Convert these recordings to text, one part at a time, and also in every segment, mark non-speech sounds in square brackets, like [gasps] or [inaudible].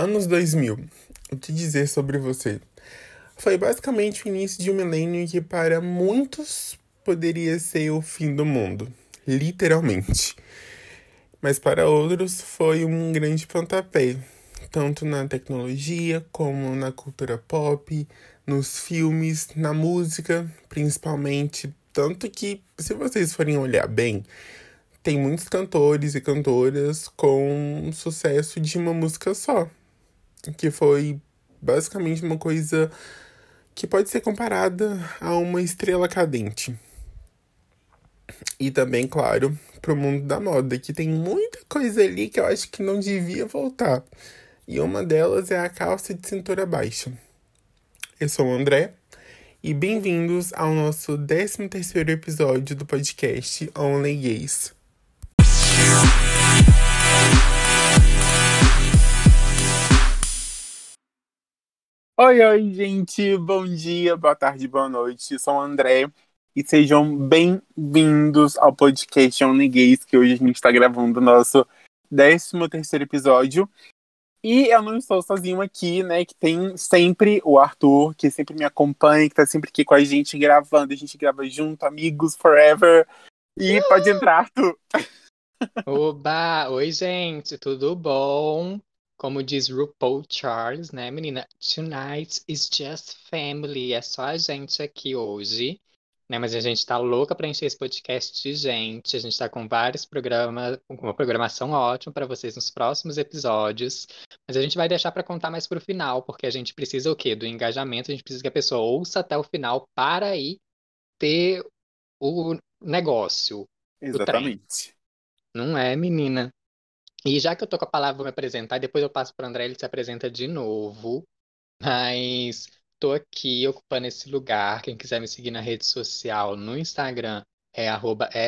Anos 2000. O que dizer sobre você? Foi basicamente o início de um milênio que para muitos poderia ser o fim do mundo, literalmente. Mas para outros foi um grande pontapé, tanto na tecnologia como na cultura pop, nos filmes, na música, principalmente, tanto que se vocês forem olhar bem, tem muitos cantores e cantoras com sucesso de uma música só, que foi basicamente uma coisa que pode ser comparada a uma estrela cadente. E também, claro, pro mundo da moda, que tem muita coisa ali que eu acho que não devia voltar. E uma delas é a calça de cintura baixa. Eu sou o André e bem-vindos ao nosso 13 terceiro episódio do podcast Only Gays. Oi, oi, gente. Bom dia, boa tarde, boa noite. Sou o André e sejam bem-vindos ao podcast Only Gays, que hoje a gente está gravando o nosso 13 terceiro episódio. E eu não estou sozinho aqui, né? Que tem sempre o Arthur, que sempre me acompanha, que tá sempre aqui com a gente gravando. A gente grava junto, amigos, forever. E uh! pode entrar, Arthur. Oba! Oi, gente, tudo bom? Como diz RuPaul Charles, né, menina? Tonight is just family. É só a gente aqui hoje. Né, mas a gente tá louca para encher esse podcast de gente. A gente tá com vários programas, com uma programação ótima para vocês nos próximos episódios. Mas a gente vai deixar para contar mais pro final, porque a gente precisa o quê? Do engajamento, a gente precisa que a pessoa ouça até o final para aí ter o negócio. Exatamente. Não é, menina? E já que eu tô com a palavra, vou me apresentar, depois eu passo para André, ele se apresenta de novo. Mas tô aqui ocupando esse lugar. Quem quiser me seguir na rede social, no Instagram é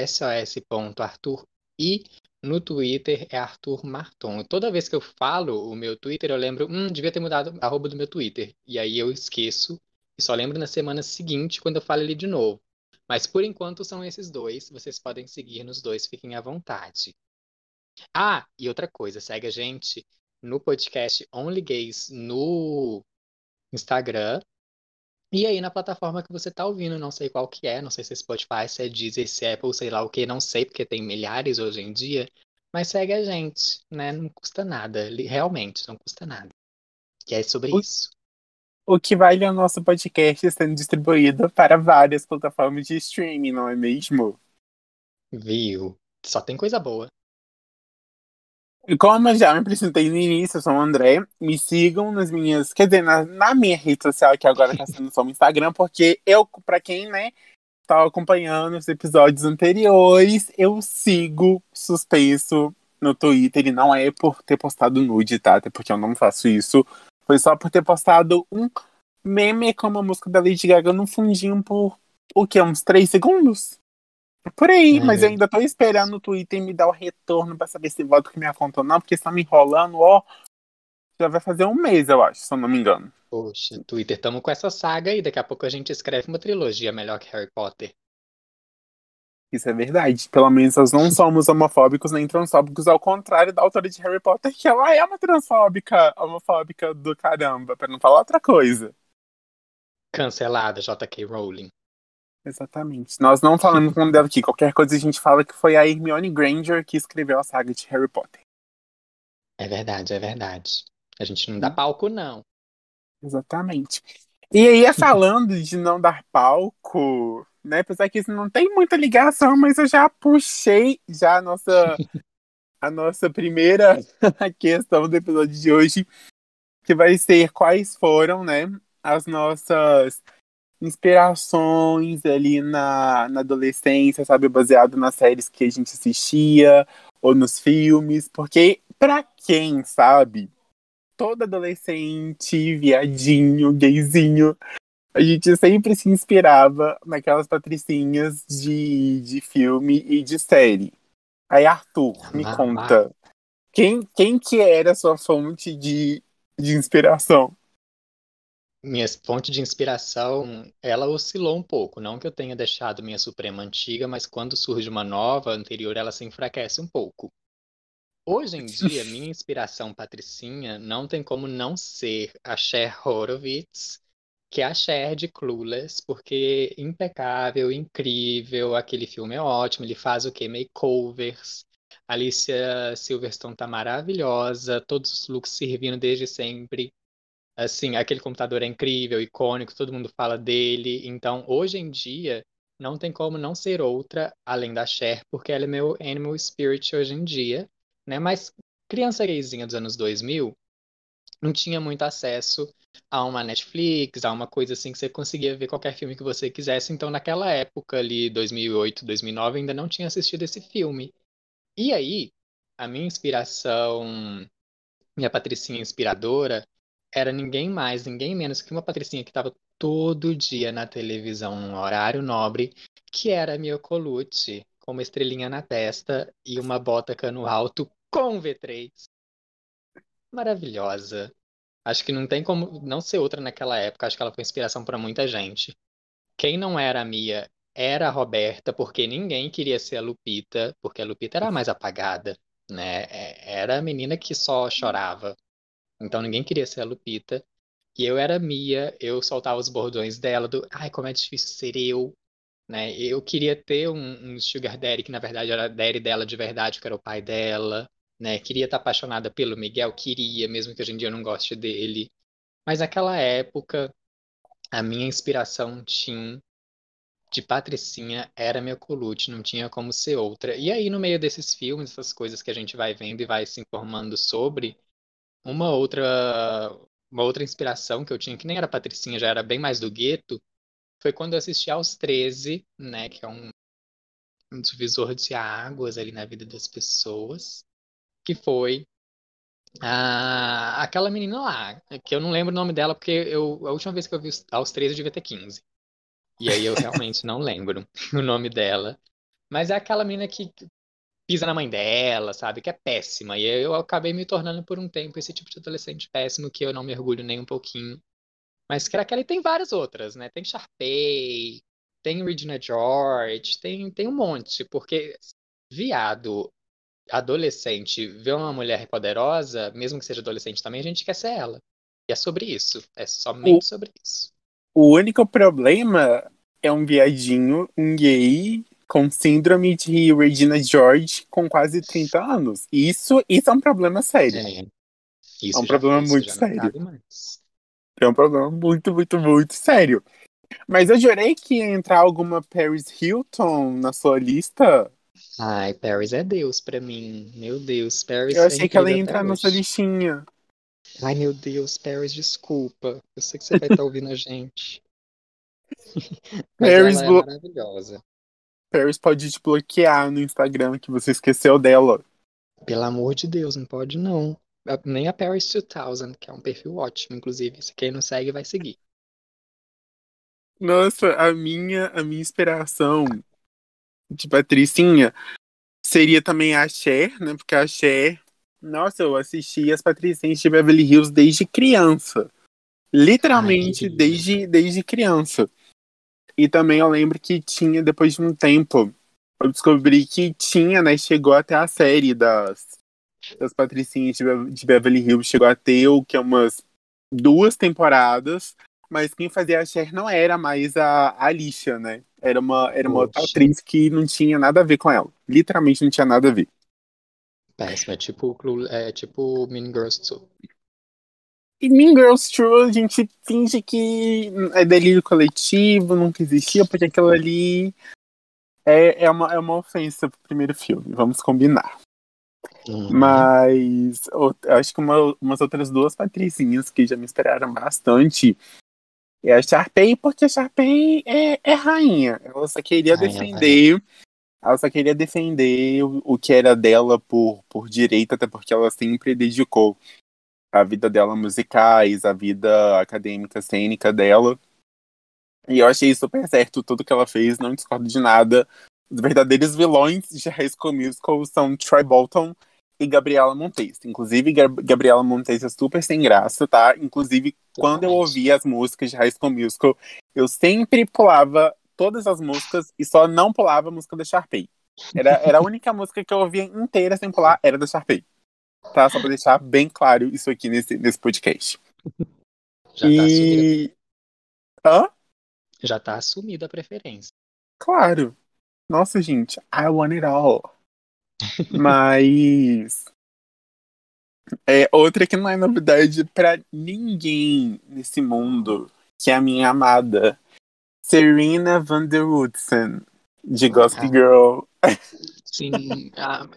sos.arthur e no Twitter é Arthur Marton. Toda vez que eu falo o meu Twitter, eu lembro, hum, devia ter mudado a arroba do meu Twitter. E aí eu esqueço e só lembro na semana seguinte quando eu falo ele de novo. Mas por enquanto são esses dois. Vocês podem seguir nos dois, fiquem à vontade. Ah, e outra coisa, segue a gente no podcast Only Gays no Instagram. E aí na plataforma que você está ouvindo, não sei qual que é, não sei se é Spotify, se é Deezer, se é Apple, sei lá o que, não sei, porque tem milhares hoje em dia. Mas segue a gente, né? Não custa nada, realmente, não custa nada. E é sobre o, isso. O que vale é o nosso podcast sendo distribuído para várias plataformas de streaming, não é mesmo? Viu? Só tem coisa boa. Como já me apresentei no início, eu sou o André. Me sigam nas minhas. Quer dizer, na, na minha rede social, que agora tá sendo só o Instagram, porque eu, pra quem, né, tá acompanhando os episódios anteriores, eu sigo suspenso no Twitter. E não é por ter postado nude, tá? Até porque eu não faço isso. Foi só por ter postado um meme com uma música da Lady Gaga no fundinho por o que? Uns três segundos? Por aí, é, mas eu ainda tô esperando o Twitter me dar o retorno para saber se volta com minha conta ou não, porque está me enrolando, ó. Já vai fazer um mês, eu acho, se eu não me engano. Poxa, Twitter, tamo com essa saga aí. Daqui a pouco a gente escreve uma trilogia melhor que Harry Potter. Isso é verdade. Pelo menos nós não somos homofóbicos nem transfóbicos, ao contrário da autora de Harry Potter, que ela é uma transfóbica, homofóbica do caramba, para não falar outra coisa. Cancelada, J.K. Rowling. Exatamente. Nós não falamos com dela aqui. Qualquer coisa a gente fala que foi a Hermione Granger que escreveu a saga de Harry Potter. É verdade, é verdade. A gente não dá hum. palco, não. Exatamente. E aí, é falando de não dar palco, né? Apesar que isso não tem muita ligação, mas eu já puxei já a nossa, a nossa primeira [laughs] questão do episódio de hoje, que vai ser quais foram, né, as nossas inspirações ali na, na adolescência, sabe? Baseado nas séries que a gente assistia ou nos filmes. Porque, pra quem sabe, todo adolescente, viadinho, gayzinho, a gente sempre se inspirava naquelas patricinhas de, de filme e de série. Aí, Arthur, me ah, conta. Quem, quem que era a sua fonte de, de inspiração? Minha fonte de inspiração, ela oscilou um pouco. Não que eu tenha deixado minha Suprema antiga, mas quando surge uma nova, anterior, ela se enfraquece um pouco. Hoje em dia, [laughs] minha inspiração patricinha não tem como não ser a Cher Horowitz, que é a Cher de Clueless, porque impecável, incrível, aquele filme é ótimo, ele faz o quê? Makeovers. Alicia Silverstone tá maravilhosa, todos os looks servindo desde sempre. Assim, aquele computador é incrível, icônico, todo mundo fala dele. Então, hoje em dia, não tem como não ser outra além da Cher, porque ela é meu animal spirit hoje em dia, né? Mas criança gayzinha dos anos 2000 não tinha muito acesso a uma Netflix, a uma coisa assim que você conseguia ver qualquer filme que você quisesse. Então, naquela época ali, 2008, 2009, ainda não tinha assistido esse filme. E aí, a minha inspiração, minha patricinha inspiradora, era ninguém mais, ninguém menos que uma patricinha que estava todo dia na televisão, num horário nobre, que era a Mia Colucci, com uma estrelinha na testa e uma bota cano alto com V3. Maravilhosa. Acho que não tem como não ser outra naquela época. Acho que ela foi inspiração para muita gente. Quem não era a Mia era a Roberta, porque ninguém queria ser a Lupita, porque a Lupita era a mais apagada, né? É, era a menina que só chorava. Então ninguém queria ser a Lupita. E eu era Mia, eu soltava os bordões dela do ai, como é difícil ser eu. Né? Eu queria ter um, um sugar daddy, que na verdade era daddy dela de verdade, que era o pai dela. Né? Queria estar apaixonada pelo Miguel, queria, mesmo que hoje em dia eu não goste dele. Mas naquela época, a minha inspiração tinha de Patricinha era minha colute, não tinha como ser outra. E aí, no meio desses filmes, essas coisas que a gente vai vendo e vai se informando sobre, uma outra, uma outra inspiração que eu tinha, que nem era Patricinha, já era bem mais do gueto, foi quando eu assisti aos 13, né, que é um, um divisor de águas ali na vida das pessoas, que foi a, aquela menina lá, que eu não lembro o nome dela, porque eu, a última vez que eu vi aos 13 eu devia ter 15. E aí eu realmente não lembro [laughs] o nome dela. Mas é aquela menina que pisa na mãe dela, sabe? Que é péssima. E eu acabei me tornando por um tempo esse tipo de adolescente péssimo que eu não me orgulho nem um pouquinho. Mas que aquela tem várias outras, né? Tem Sharpay, tem Regina George, tem, tem um monte. Porque viado, adolescente, vê uma mulher poderosa, mesmo que seja adolescente também, a gente quer ser ela. E é sobre isso. É somente o, sobre isso. O único problema é um viadinho, um gay, com síndrome de Regina George com quase 30 anos. Isso, isso é um problema sério. É, é um problema muito sério. É um problema muito, muito, muito sério. Mas eu jurei que ia entrar alguma Paris Hilton na sua lista. Ai, Paris é Deus pra mim. Meu Deus, Paris Eu achei é que ela ia entrar na sua listinha. Ai, meu Deus, Paris, desculpa. Eu sei que você vai estar [laughs] ouvindo a gente. Mas Paris ela é maravilhosa. Paris pode te bloquear no Instagram que você esqueceu dela. Pelo amor de Deus, não pode não. Nem a Paris 2000, que é um perfil ótimo, inclusive. Se quem não segue, vai seguir. Nossa, a minha, a minha inspiração de Patricinha seria também a Cher, né? Porque a Cher, nossa, eu assisti as Patricinhas de Beverly Hills desde criança. Literalmente Ai, desde, desde criança. E também eu lembro que tinha, depois de um tempo, eu descobri que tinha, né? Chegou até a série das, das Patricinhas de, Beverly Hills, chegou a ter o que é umas duas temporadas, mas quem fazia a Cher não era mais a, a Alicia, né? Era uma, era uma outra atriz que não tinha nada a ver com ela. Literalmente não tinha nada a ver. Péssimo, é tipo, é tipo Mean Girls 2. E Mean Girls True, a gente finge que é delírio coletivo, nunca existiu, porque aquilo ali é, é, uma, é uma ofensa pro primeiro filme, vamos combinar. Uhum. Mas acho que uma, umas outras duas patricinhas que já me esperaram bastante é a Sharpay, porque a Sharpay é, é rainha. Ela só queria rainha, defender. Rainha. Ela só queria defender o, o que era dela por, por direito, até porque ela sempre dedicou a vida dela musicais, a vida acadêmica, cênica dela. E eu achei super certo tudo que ela fez, não discordo de nada. Os verdadeiros vilões de High School Musical são Troy Bolton e Gabriela Montes. Inclusive, Gabriela Montes é super sem graça, tá? Inclusive, quando eu ouvia as músicas de High School Musical, eu sempre pulava todas as músicas e só não pulava a música da Sharpay. Era, era a única música que eu ouvia inteira sem pular, era da Sharpay. Tá? Só pra deixar bem claro isso aqui nesse, nesse podcast. Já tá e. Hã? Já tá assumida a preferência. Claro. Nossa, gente, I want it all. [laughs] Mas. É outra que não é novidade pra ninguém nesse mundo, que é a minha amada Serena Van der Woodsen, de Gossip Ah. Girl. Sim, ah,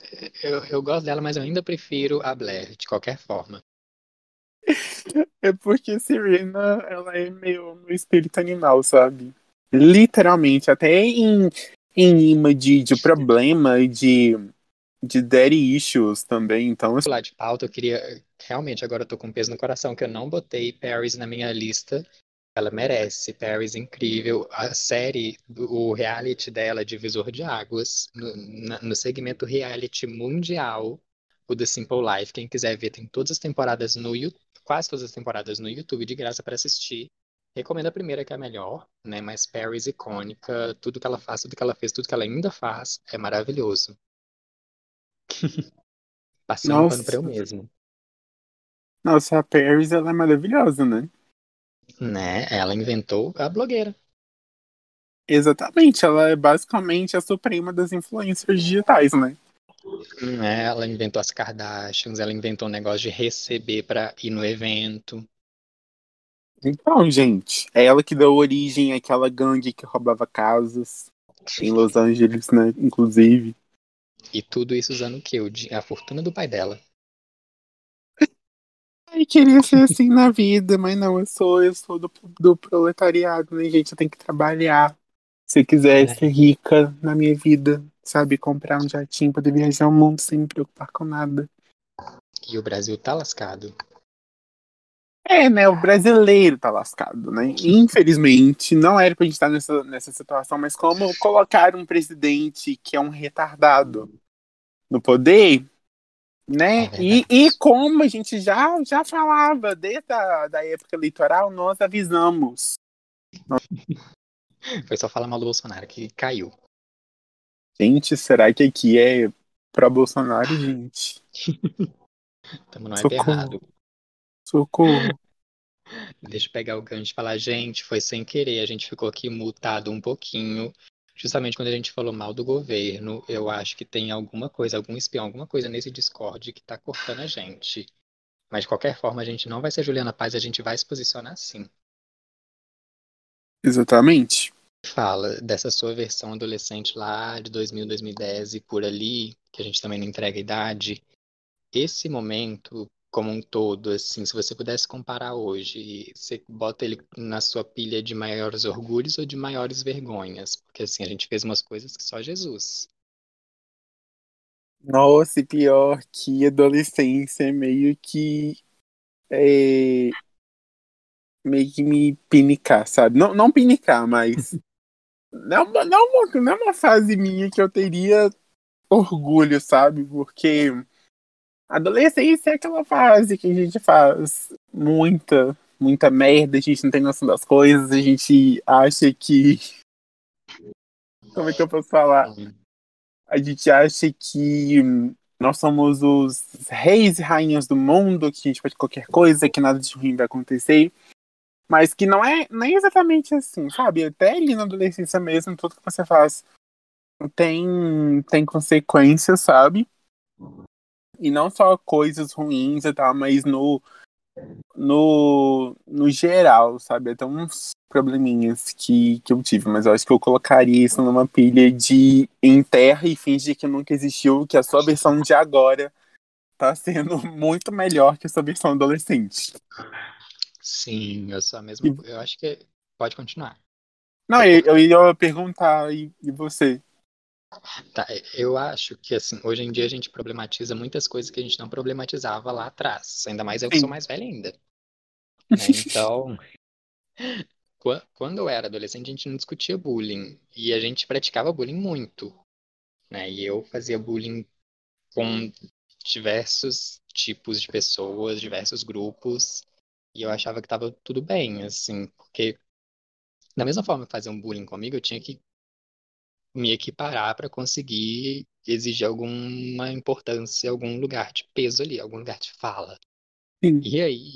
eu, eu gosto dela, mas eu ainda prefiro a Blair, de qualquer forma. É porque a Serena, ela é meio meu espírito animal, sabe? Literalmente, até em, em image de problema e de, de daddy issues também. Então, Lá de pauta, eu queria. Realmente, agora eu tô com peso no coração, que eu não botei Paris na minha lista. Ela merece. Paris incrível. A série, o reality dela, é Divisor de Águas, no, no segmento reality mundial, o The Simple Life. Quem quiser ver, tem todas as temporadas no YouTube, quase todas as temporadas no YouTube, de graça para assistir. Recomendo a primeira, que é a melhor, né? Mas Paris icônica, tudo que ela faz, tudo que ela fez, tudo que ela ainda faz, é maravilhoso. [laughs] Passei um pano pra eu mesmo. nossa, a Paris, ela é maravilhosa, né? Né? Ela inventou a blogueira. Exatamente, ela é basicamente a suprema das influências digitais, né? Né? Ela inventou as Kardashians, ela inventou o negócio de receber pra ir no evento. Então, gente, é ela que deu origem àquela gangue que roubava casas em Los Angeles, né? Inclusive. E tudo isso usando o quê? A fortuna do pai dela. Ai, queria ser assim na vida, mas não, eu sou, eu sou do, do proletariado, né, gente? Eu tenho que trabalhar. Se eu quiser É. ser rica na minha vida, sabe? Comprar um jatinho, poder viajar o mundo sem me preocupar com nada. E o Brasil tá lascado. É, né? O brasileiro tá lascado, né? Infelizmente, não era pra gente estar nessa, nessa situação, mas como colocar um presidente que é um retardado no poder, né? É e, e como a gente já, já falava desde a da época eleitoral, nós avisamos. [laughs] Foi só falar mal do Bolsonaro que caiu. Gente, será que aqui é pra Bolsonaro, gente? [laughs] Tamo no Socorro. errado. Socorro. Deixa eu pegar o gancho e falar, gente, foi sem querer, a gente ficou aqui mutado um pouquinho. Justamente quando a gente falou mal do governo, eu acho que tem alguma coisa, algum espião, alguma coisa nesse Discord que tá cortando a gente. Mas de qualquer forma, a gente não vai ser Juliana Paz, a gente vai se posicionar sim. Exatamente. Fala dessa sua versão adolescente lá de 2000, 2010 e por ali, que a gente também não entrega a idade. Esse momento, como um todo, assim, se você pudesse comparar hoje, você bota ele na sua pilha de maiores orgulhos ou de maiores vergonhas? Porque assim, a gente fez umas coisas que só Jesus. Nossa, e pior que adolescência é meio que. É, meio que me pinicar, sabe? Não, não pinicar, mas. [laughs] Não, não, não é uma fase minha que eu teria orgulho, sabe? Porque adolescência é aquela fase que a gente faz muita, muita merda, a gente não tem noção das coisas, a gente acha que. Como é que eu posso falar? a gente acha que nós somos os reis e rainhas do mundo, que a gente faz qualquer coisa, que nada de ruim vai acontecer. Mas que não é nem exatamente assim, sabe? Até ali na adolescência mesmo, tudo que você faz tem, tem consequências, sabe? E não só coisas ruins e tal, mas no, no, no geral, sabe? Até uns probleminhas que, que eu tive, mas eu acho que eu colocaria isso numa pilha de enterra e finge que nunca existiu, que a sua versão de agora tá sendo [laughs] muito melhor que a sua versão adolescente. Sim, eu sou a mesma. Eu acho que. Pode continuar. Não, eu, eu ia perguntar, e, e você? Tá, eu acho que assim, hoje em dia a gente problematiza muitas coisas que a gente não problematizava lá atrás. Ainda mais eu que Sim. sou mais velha ainda. né? [laughs] Então, qua- quando eu era adolescente, a gente não discutia bullying. E a gente praticava bullying muito. Né? E eu fazia bullying com diversos tipos de pessoas, diversos grupos. E eu achava que tava tudo bem, assim, porque da mesma forma que fazer um bullying comigo, eu tinha que me equiparar para conseguir exigir alguma importância, algum lugar de peso ali, algum lugar de fala. Sim. E aí,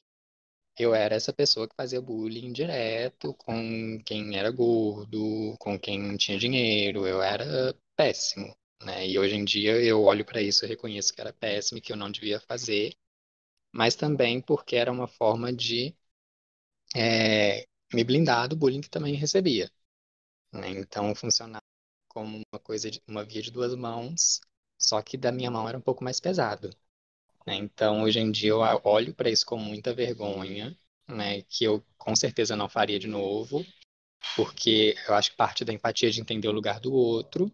eu era essa pessoa que fazia bullying direto com quem era gordo, com quem não tinha dinheiro. Eu era péssimo, né? E hoje em dia eu olho para isso e reconheço que era péssimo e que eu não devia fazer, mas também porque era uma forma de é, me blindar do bullying que também recebia. Né? Então funcionava como uma coisa, de, uma via de duas mãos, só que da minha mão era um pouco mais pesado. Né? Então hoje em dia eu olho para isso com muita vergonha, né? Que eu com certeza não faria de novo, porque eu acho que parte da empatia é de entender o lugar do outro,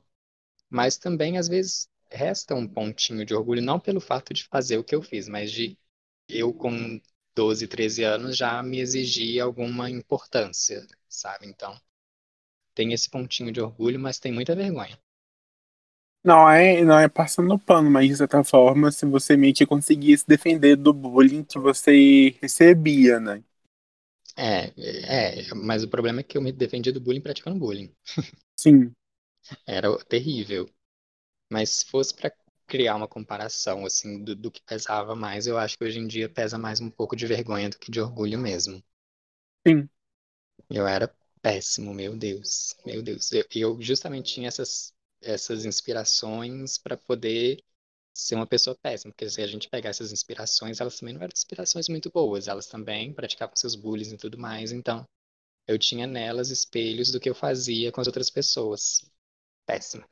mas também às vezes resta um pontinho de orgulho não pelo fato de fazer o que eu fiz, mas de eu com 12, 13 anos já me exigir alguma importância, sabe? Então, tem esse pontinho de orgulho, mas tem muita vergonha. Não é, não é passando pano, mas de certa forma, se você meio que conseguisse defender do bullying que você recebia, né? É, é, mas o problema é que eu me defendia do bullying praticando bullying. [laughs] Sim. Era terrível. Mas se fosse para criar uma comparação assim do, do, que pesava mais, eu acho que hoje em dia pesa mais um pouco de vergonha do que de orgulho mesmo. Sim. Eu era péssimo, meu Deus, meu Deus. Eu, eu justamente tinha essas essas inspirações para poder ser uma pessoa péssima, porque se a gente pegar essas inspirações, elas também não eram inspirações muito boas, elas também praticavam seus bullies e tudo mais, então eu tinha nelas espelhos do que eu fazia com as outras pessoas. Péssimo.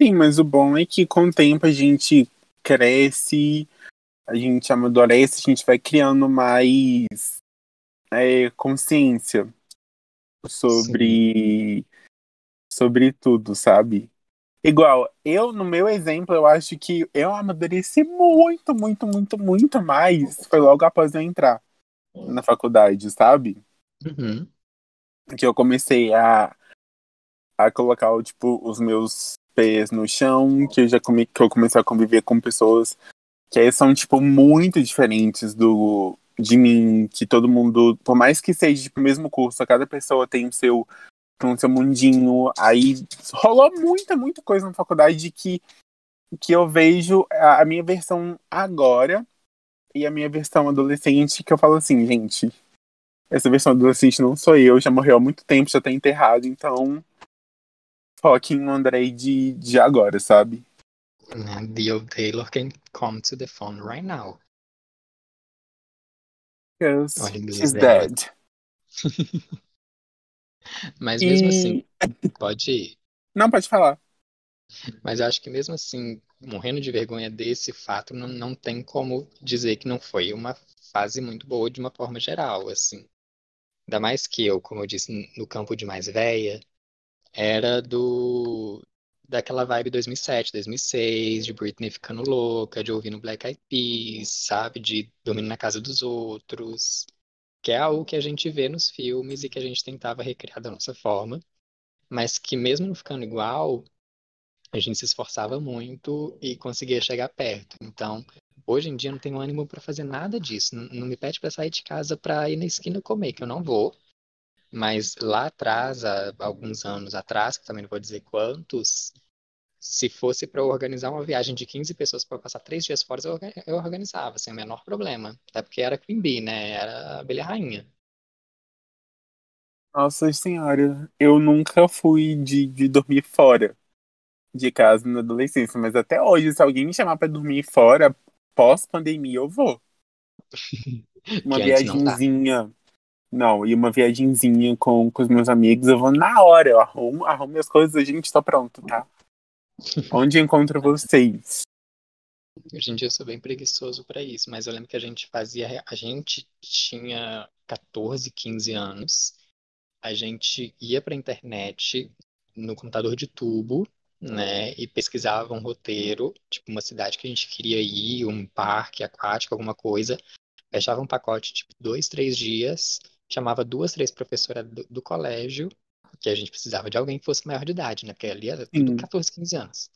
Sim, mas o bom é que com o tempo a gente cresce, a gente amadurece, a gente vai criando mais é, consciência sobre, Sim. sobre tudo, sabe? Igual, eu, no meu exemplo, eu acho que eu amadureci muito, muito, muito, muito mais. Foi logo após eu entrar na faculdade, sabe? Uhum. Que eu comecei a, a colocar, tipo, os meus pés no chão, que eu já come, que eu comecei a conviver com pessoas que são, tipo, muito diferentes do de mim, que todo mundo, por mais que seja tipo, o mesmo curso, cada pessoa tem o seu, o seu mundinho. Aí rolou muita, muita coisa na faculdade que, que eu vejo a, a minha versão agora e a minha versão adolescente, que eu falo assim, gente, essa versão adolescente não sou eu, já morreu há muito tempo, já tá enterrado, então fucking Andrei de, de agora, sabe? The old Taylor can come to the phone right now. Because she's dead. [laughs] Mas mesmo assim, pode ir. Não, pode falar. Mas eu acho que mesmo assim, morrendo de vergonha desse fato, não, não tem como dizer que não foi uma fase muito boa de uma forma geral, assim. Ainda mais que eu, como eu disse, no campo de mais velha, era do daquela vibe 2007, 2006, de Britney ficando louca, de ouvindo Black Eyed Peas, sabe, de dormir na casa dos outros, que é algo que a gente vê nos filmes e que a gente tentava recriar da nossa forma, mas que mesmo não ficando igual, a gente se esforçava muito e conseguia chegar perto. Então, hoje em dia não tenho ânimo para fazer nada disso. Não, não me pede para sair de casa para ir na esquina comer, que eu não vou. Mas lá atrás, há alguns anos atrás, que também não vou dizer quantos, se fosse para organizar uma viagem de 15 pessoas para passar três dias fora, eu organizava, sem o menor problema. Até porque era Queen Bee, né? Era a abelha rainha. Nossa senhora, eu nunca fui de, de dormir fora de casa na adolescência, mas até hoje, se alguém me chamar para dormir fora, pós-pandemia, eu vou. [laughs] Uma viagemzinha não, e uma viagemzinha com, com os meus amigos, eu vou na hora, eu arrumo, arrumo minhas coisas, a gente tá pronto, tá? [laughs] Onde encontro vocês? Hoje em dia eu sou bem preguiçoso para isso, mas eu lembro que a gente fazia, a gente tinha 14, 15 anos, a gente ia pra internet no computador de tubo, né, e pesquisava um roteiro, tipo uma cidade que a gente queria ir, um parque aquático, alguma coisa, fechava um pacote, tipo, dois, três dias, chamava duas, três professoras do, do, colégio, que a gente precisava de alguém que fosse maior de idade, né? Porque ali era tudo Sim. 14, 15 anos.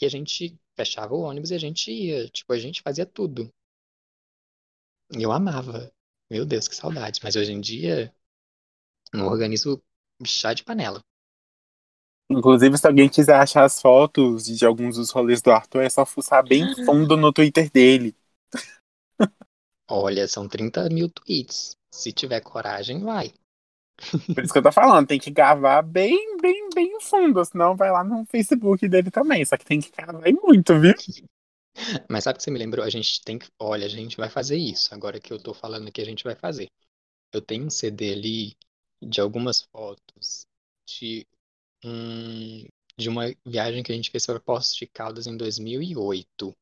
E a gente fechava o ônibus e a gente ia. Tipo, a gente fazia tudo. E eu amava. Meu Deus, que saudade. Mas hoje em dia, não organizo chá de panela. Inclusive, se alguém quiser achar as fotos de alguns dos rolês do Arthur, é só fuçar bem [gasps] fundo no Twitter dele. Olha, são 30 mil tweets. Se tiver coragem, vai. Por isso que eu tô falando, tem que gravar bem, bem, bem fundo, senão vai lá no Facebook dele também. Só que tem que gravar muito, viu? [laughs] Mas sabe o que você me lembrou? A gente tem que. Olha, a gente vai fazer isso. Agora que eu tô falando aqui, a gente vai fazer. Eu tenho um CD ali de algumas fotos de um, de uma viagem que a gente fez para Poços de Caldas em 2008.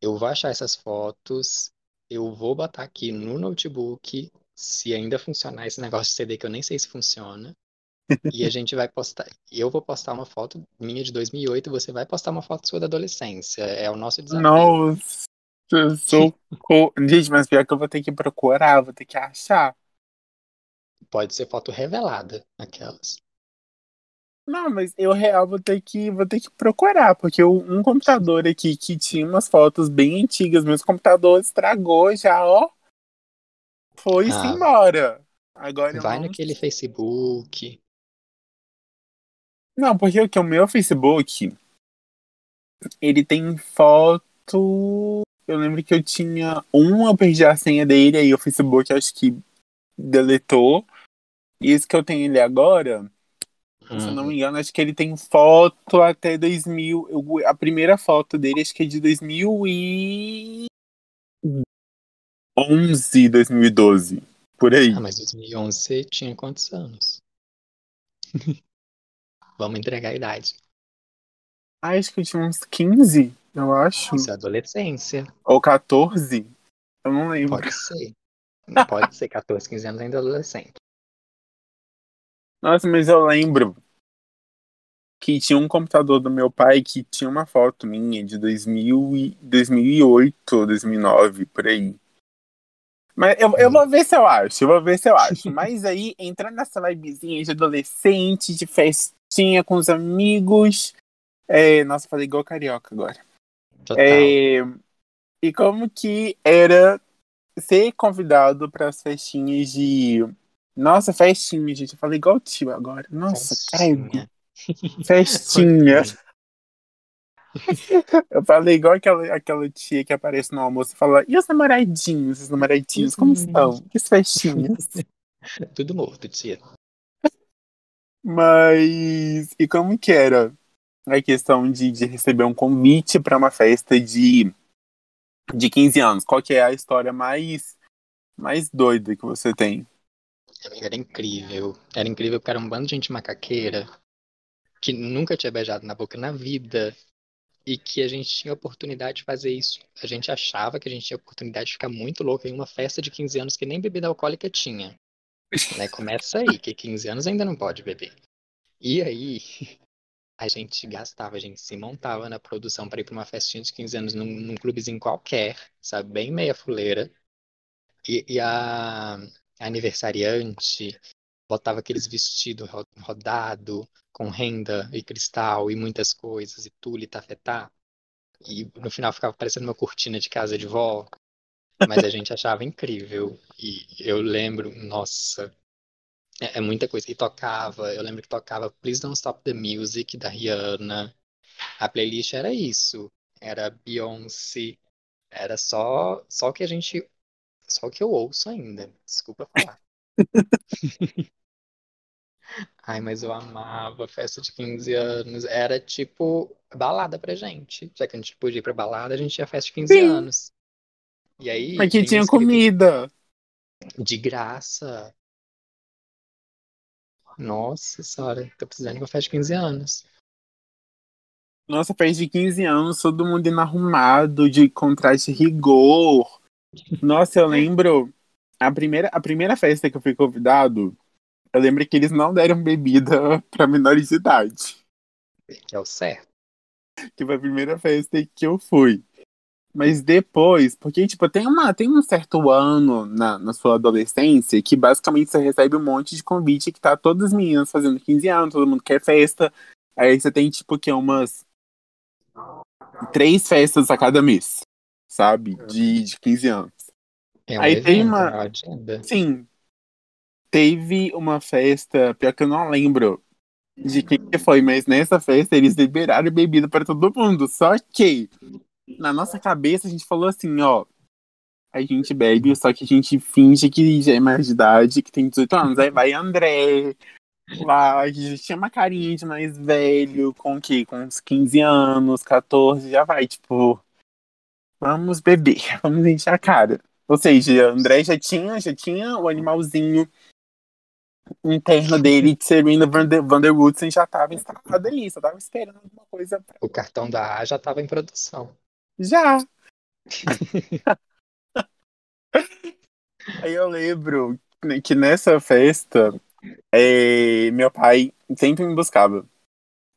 Eu vou achar essas fotos, eu vou botar aqui no notebook, se ainda funcionar esse negócio de CD que eu nem sei se funciona. e a [laughs] gente vai postar. Eu vou postar uma foto minha de 2008, você vai postar uma foto sua da adolescência. É o nosso desafio. Nossa, eu sou. gente, mas pior que eu vou ter que procurar, vou ter que achar. Pode ser foto revelada, aquelas. Não, mas eu real vou ter que vou ter que procurar, porque um computador aqui que tinha umas fotos bem antigas, meus computador estragou já, ó. Foi-se Ah. embora. Agora Vai não... naquele Facebook. Não, porque o que o meu Facebook ele tem foto. Eu lembro que eu tinha um, eu perdi a senha dele, aí o Facebook acho que deletou. E esse que eu tenho ele agora, se eu não Hum, me engano, acho que ele tem foto até 2000. eu- a primeira foto dele acho que é de 2011, 2012. Por aí. Ah, mas 2011 você tinha quantos anos? [laughs] Vamos entregar a idade. Ah, acho que eu tinha uns 15, eu acho. Isso é adolescência. Ou 14. Eu não lembro. Pode ser. Não pode ser 14, 15 anos ainda é adolescente. Nossa, mas eu lembro que tinha um computador do meu pai que tinha uma foto minha de 2000 e 2008 ou 2009, por aí. Mas eu, eu vou ver se eu acho, eu vou ver se eu acho. [laughs] Mas aí, entrando nessa vibezinha de adolescente, de festinha com os amigos. É, nossa, falei igual carioca agora. Total. É, e como que era ser convidado para as festinhas de. Nossa, festinha, gente. Eu falei igual tio agora. Nossa, credo. Festinha. [laughs] [laughs] Eu falei igual aquela, aquela tia que aparece no almoço e fala: E os namoradinhos? Os namoradinhos, como estão? E as festinhas? [laughs] Tudo morto, tia. Mas. E como que era a questão de, de receber um convite para uma festa de, de 15 anos? Qual que é a história mais, mais doida que você tem? Era incrível. Era incrível porque era um bando de gente macaqueira que nunca tinha beijado na boca na vida e que a gente tinha oportunidade de fazer isso. A gente achava que a gente tinha oportunidade de ficar muito louco em uma festa de 15 anos que nem bebida alcoólica tinha. Né? [laughs] Começa aí, que 15 anos ainda não pode beber. E aí, a gente gastava, a gente se montava na produção para ir para uma festinha de 15 anos num, num clubezinho qualquer, sabe? Bem meia fuleira. E, e a, a aniversariante botava aqueles vestidos ro- rodado, com renda e cristal e muitas coisas, e tule, tafetá. E no final ficava parecendo uma cortina de casa de vó. Mas a [laughs] gente achava incrível. E eu lembro, nossa, é, é muita coisa. E tocava, eu lembro que tocava Please Don't Stop the Music, da Rihanna. A playlist era isso. Era Beyoncé. Era só, só que a gente. Só que eu ouço ainda. Desculpa falar. Ai, mas eu amava festa de 15 anos. Era tipo balada pra gente. Já que a gente podia ir pra balada, a gente ia festa de 15 Sim. anos. E aí, Mas que tinha comida. de graça. Nossa senhora, tô precisando de uma festa de 15 anos. Nossa, festa de 15 anos, todo mundo indo arrumado, de contraste rigor. Nossa, eu lembro. A primeira, a primeira festa que eu fui convidado, eu lembro que eles não deram bebida [laughs] para menores de idade. Que é o certo. Que foi a primeira festa que eu fui. Mas depois, porque, tipo, tem, uma, tem um certo ano na, na sua adolescência que basicamente você recebe um monte de convite que tá todas as meninas fazendo 15 anos, todo mundo quer festa. Aí você tem, tipo, que é umas três festas a cada mês, sabe? De, de 15 anos. É um Aí evento, tem uma- é uma agenda. Sim. Teve uma festa, pior que eu não lembro de quem que foi, mas nessa festa eles liberaram bebida para todo mundo. Só que na nossa cabeça a gente falou assim, ó, a gente bebe, só que a gente finge que já é mais de idade, que tem 18 anos. Aí vai André, lá, a gente tinha uma carinha de mais velho, com o quê? Com uns 15 anos, 14, já vai, tipo, vamos beber, [laughs] vamos encher a cara. Ou seja, André já tinha, já tinha o animalzinho interno dele de Serena Vander, Vanderwoodsen já estava instalado ali, só tava esperando alguma coisa. Pra... O cartão da A já estava em produção. Já! [laughs] Aí eu lembro que nessa festa, é, meu pai sempre me buscava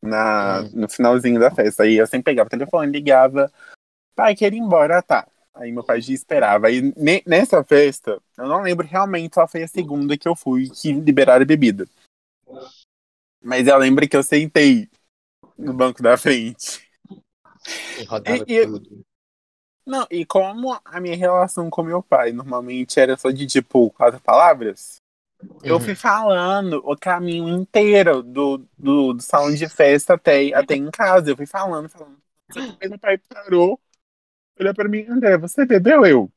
na, hum. no finalzinho da festa. Aí eu sempre pegava o telefone, ligava, pai, queria ir embora, tá. Aí meu pai já esperava. Aí nessa festa, eu não lembro realmente só foi a segunda que eu fui que liberaram bebida. Mas eu lembro que eu sentei no banco da frente. E e, tudo. Não, e como a minha relação com meu pai normalmente era só de tipo quatro palavras, uhum. eu fui falando o caminho inteiro do, do, do, salão de festa até, até em casa. Eu fui falando, falando. Meu pai parou, olhou pra mim, André, você bebeu eu?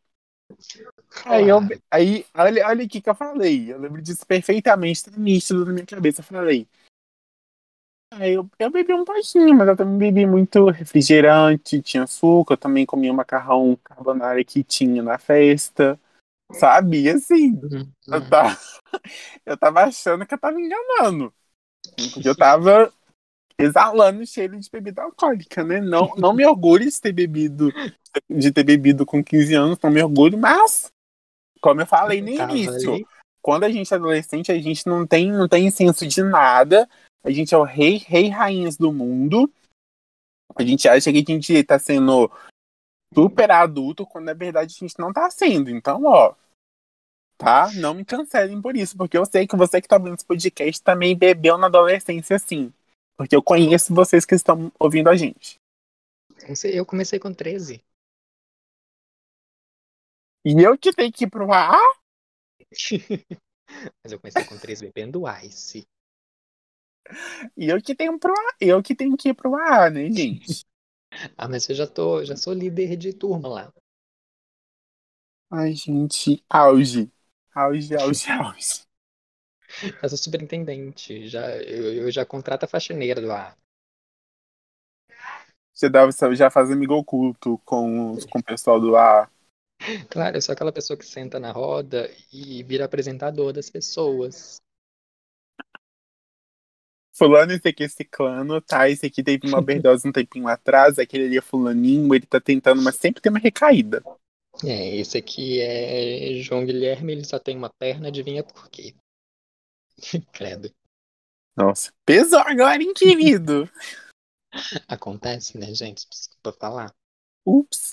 Aí, eu, aí olha, olha aqui que eu falei. Eu lembro disso perfeitamente, tá nítido na minha cabeça. Eu falei, Aí eu, eu bebi um pouquinho, mas eu também bebi muito refrigerante, tinha açúcar, eu também comia macarrão carbonara que tinha na festa, sabe? Assim, uhum. eu, tava, [laughs] eu tava achando que eu tava enganando. Porque eu tava exalando cheiro de bebida alcoólica, né? Não, não me orgulho de ter bebido de ter bebido com 15 anos, não me orgulho, mas como eu falei no início, quando a gente é adolescente, a gente não tem, não tem senso de nada, a gente é o rei, rei rainhas do mundo. A gente acha que a gente tá sendo super adulto, quando na verdade a gente não tá sendo. Então, ó, tá? Não me cancelem por isso, porque eu sei que você que tá ouvindo esse podcast também bebeu na adolescência, sim. Porque eu conheço vocês que estão ouvindo a gente. Eu comecei com 13. E eu que tenho que ir pro ar? [laughs] Mas eu comecei com 13 bebendo ice. E eu que tenho pro eu que tenho que ir pro A, né, gente? [laughs] ah, mas eu já tô, já sou líder de turma lá. Ai, gente, auge. Auge, auge, auge. [laughs] Eu sou superintendente, já, eu, eu já contrato a faxineira do ar. Você deve já faz amigo oculto com, com o pessoal do ar. [laughs] Claro, eu sou aquela pessoa que senta na roda e vira apresentador das pessoas fulano, esse aqui é ciclano, tá? Esse aqui teve uma [laughs] overdose um tempinho atrás, aquele ali é fulaninho, ele tá tentando, mas sempre tem uma recaída. É, esse aqui é João Guilherme, ele só tem uma perna, adivinha por quê? [laughs] Credo. Nossa, pesou agora, hein, querido? [laughs] Acontece, né, gente? Desculpa falar. Ups.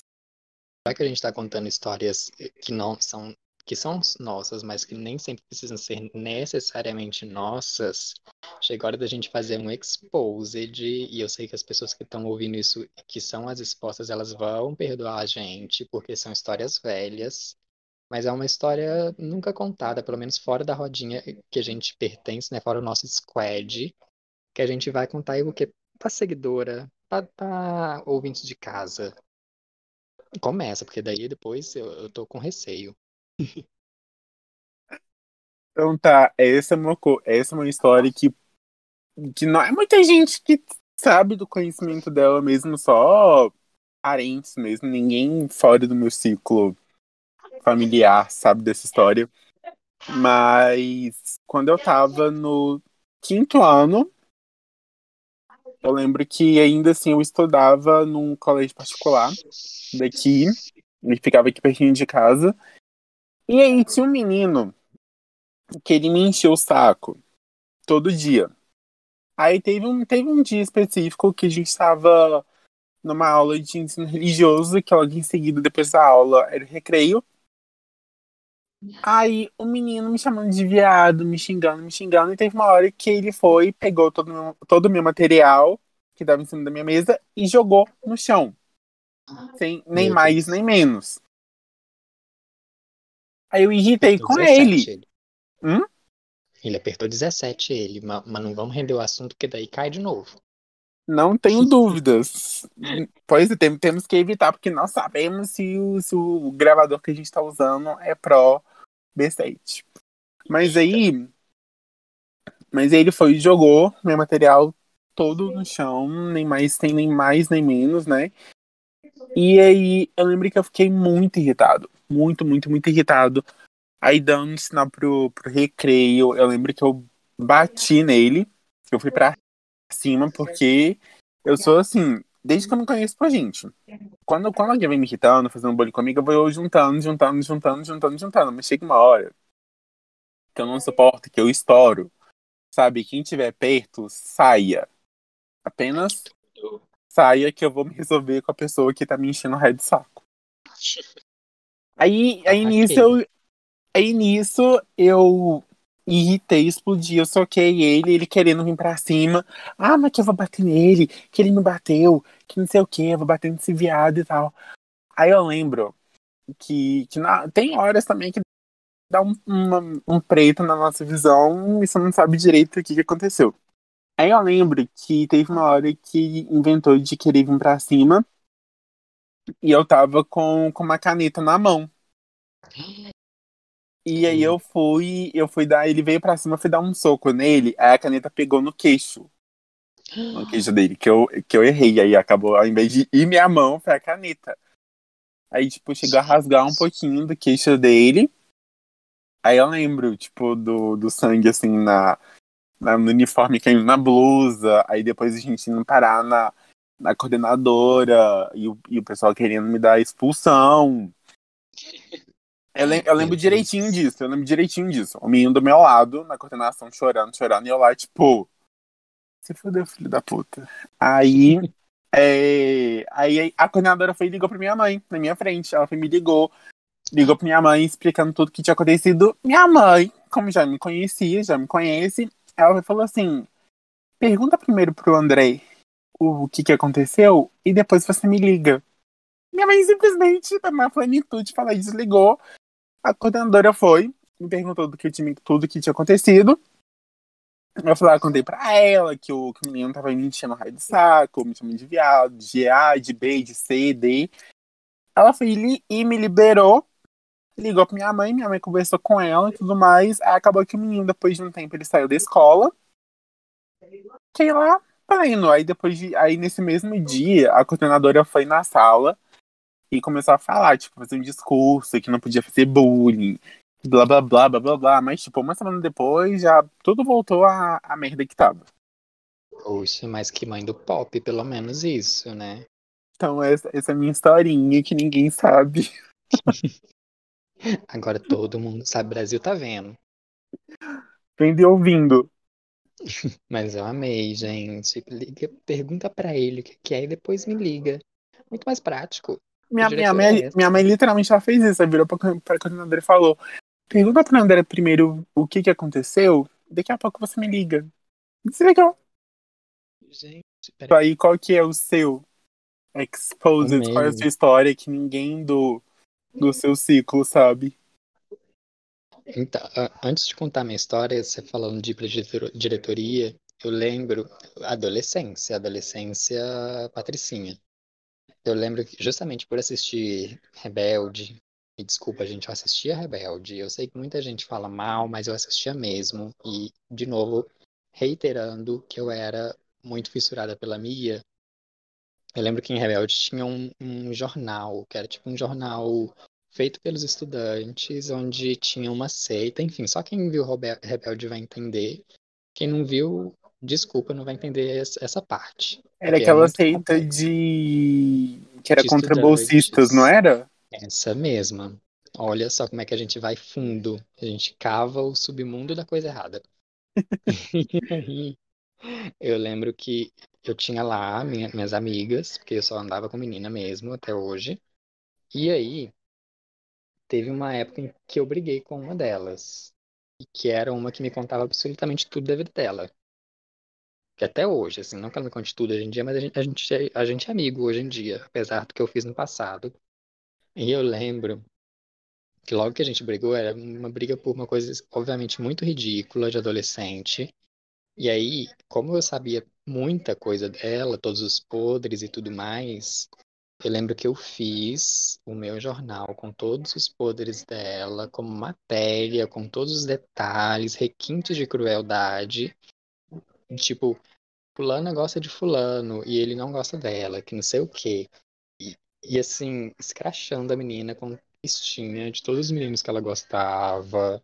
Já que a gente tá contando histórias que não são que são nossas, mas que nem sempre precisam ser necessariamente nossas, chega a hora da gente fazer um exposed, e eu sei que as pessoas que estão ouvindo isso, que são as expostas, elas vão perdoar a gente, porque são histórias velhas, mas é uma história nunca contada, pelo menos fora da rodinha que a gente pertence, né, fora o nosso squad, que a gente vai contar o que pra seguidora, pra, pra ouvintes de casa. Começa, porque daí depois eu, eu tô com receio. [laughs] Então tá, essa é uma, essa é uma história que, que não é muita gente que sabe do conhecimento dela mesmo, só parentes mesmo, ninguém fora do meu ciclo familiar sabe dessa história. Mas quando eu tava no quinto ano, eu lembro que ainda assim eu estudava num colégio particular daqui, e ficava aqui pertinho de casa. E aí tinha um menino que ele me encheu o saco todo dia. Aí teve um, teve um dia específico que a gente estava numa aula de ensino religioso, que logo em seguida, depois da aula, era o recreio. Aí o menino me chamando de viado, me xingando, me xingando, e teve uma hora que ele foi, pegou todo o meu, todo meu material que estava em cima da minha mesa e jogou no chão. Sem nem meu mais Deus. nem menos. Aí eu irritei com 17. ele. Hum? Ele apertou 17, ele, mas não vamos render o assunto, porque daí cai de novo. Não tenho [laughs] dúvidas. Pois é, tem, temos que evitar, porque nós sabemos se o, se o gravador que a gente está usando é Pro B7. Mas aí. Mas aí ele foi e jogou meu material todo no chão, nem mais tem nem mais nem menos, né? E aí eu lembro que eu fiquei muito irritado. Muito, muito, muito irritado. Aí dando sinal pro, pro recreio, eu lembro que eu bati nele. Eu fui pra cima, porque eu sou assim, desde que eu não conheço pra gente. Quando, quando alguém vem me irritando, fazendo bullying comigo, eu vou juntando, juntando, juntando, juntando, juntando. Mas chega uma hora que eu não suporto, que eu estouro. Sabe, quem tiver perto, saia. Apenas saia que eu vou me resolver com a pessoa que tá me enchendo o raio de saco. [laughs] Aí, aí nisso eu. Aí nisso eu irritei, explodi, eu soquei ele, ele querendo vir pra cima. Ah, mas que eu vou bater nele, que ele me bateu, que não sei o que, eu vou bater nesse viado e tal. Aí eu lembro que, que na, tem horas também que dá um, uma, um preto na nossa visão e você não sabe direito o que, que aconteceu. Aí eu lembro que teve uma hora que inventou de querer vir pra cima e eu tava com, com uma caneta na mão. E aí eu fui, eu fui dar, ele veio pra cima, eu fui dar um soco nele, aí a caneta pegou no queixo. No queixo dele, que eu, que eu errei. Aí acabou, ao invés de ir minha mão, foi a caneta. Aí, tipo, chegou a rasgar um pouquinho do queixo dele. Aí eu lembro, tipo, do, do sangue, assim, na, na, no uniforme caindo na blusa. Aí depois a gente indo parar na, na coordenadora. E o, e o pessoal querendo me dar expulsão. Eu, lem eu lembro direitinho disso, eu lembro direitinho disso. O menino do meu lado, na coordenação, chorando, chorando, e eu lá, tipo. Se fodeu, filho da puta. Aí. [laughs] É, aí a coordenadora foi e ligou pra minha mãe, na minha frente. Ela foi me ligou, ligou pra minha mãe, explicando tudo que tinha acontecido. Minha mãe, como já me conhecia, já me conhece, ela falou assim: pergunta primeiro pro André o que, que aconteceu e depois você me liga. Minha mãe simplesmente, na plenitude, falou desligou. A coordenadora foi, me perguntou do que tinha, tudo que tinha acontecido. Eu falei, ah, contei pra ela que o, que o menino tava me enchendo raio de saco, me chamando de viado, de A, de B, de C, D. Ela foi e me liberou, ligou pra minha mãe, minha mãe conversou com ela e tudo mais. Aí acabou que o menino, depois de um tempo, ele saiu da escola. Fiquei lá pleno. Aí depois de. Aí nesse mesmo dia, a coordenadora foi na sala e começou a falar, tipo, fazer um discurso que não podia fazer bullying, blá blá blá blá blá blá, mas tipo, uma semana depois já tudo voltou à, à merda que tava. Poxa, mas que mãe do pop, pelo menos isso, né? Então essa, essa é a minha historinha que ninguém sabe. [laughs] Agora todo mundo sabe, Brasil tá vendo. Vende ouvindo. [laughs] Mas eu amei, gente. Liga, pergunta para ele o que é e depois me liga. Muito mais prático. Minha, minha, mãe, minha mãe literalmente ela fez isso. Ela virou pra, pra coordenadora e falou: Pergunta pra André primeiro o que que aconteceu, daqui a pouco você me liga. Desligou. Gente, Aí qual que é o seu exposed? Qual é a sua história que ninguém do, do seu ciclo sabe? Então, antes de contar minha história, você falando de diretoria, eu lembro adolescência, adolescência patricinha. Eu lembro que justamente por assistir Rebelde, e desculpa, gente, eu assistia Rebelde. Eu sei que muita gente fala mal, mas eu assistia mesmo. E, de novo, reiterando que eu era muito fissurada pela Mia. Eu lembro que em Rebelde tinha um, um jornal, que era tipo um jornal feito pelos estudantes, onde tinha uma seita, enfim, só quem viu Rebelde vai entender. Quem não viu, desculpa, não vai entender essa parte. Era aquela é seita de. que era de contra bolsistas, não era? Essa mesma. Olha só como é que a gente vai fundo. A gente cava o submundo da coisa errada. [laughs] eu lembro que eu tinha lá minha, minhas amigas, porque eu só andava com menina mesmo até hoje. E aí, teve uma época em que eu briguei com uma delas. E que era uma que me contava absolutamente tudo da vida dela que até hoje, assim, não que ela me conte tudo hoje em dia, mas a gente, a gente, é, a gente é amigo hoje em dia, apesar do que eu fiz no passado. E eu lembro que logo que a gente brigou, era uma briga por uma coisa, obviamente, muito ridícula de adolescente. E aí, como eu sabia muita coisa dela, todos os podres e tudo mais, eu lembro que eu fiz o meu jornal com todos os podres dela, como matéria, com todos os detalhes, requintes de crueldade. Tipo, fulana gosta de fulano e ele não gosta dela, que não sei o quê. E, e assim, escrachando a menina com listinha de todos os meninos que ela gostava,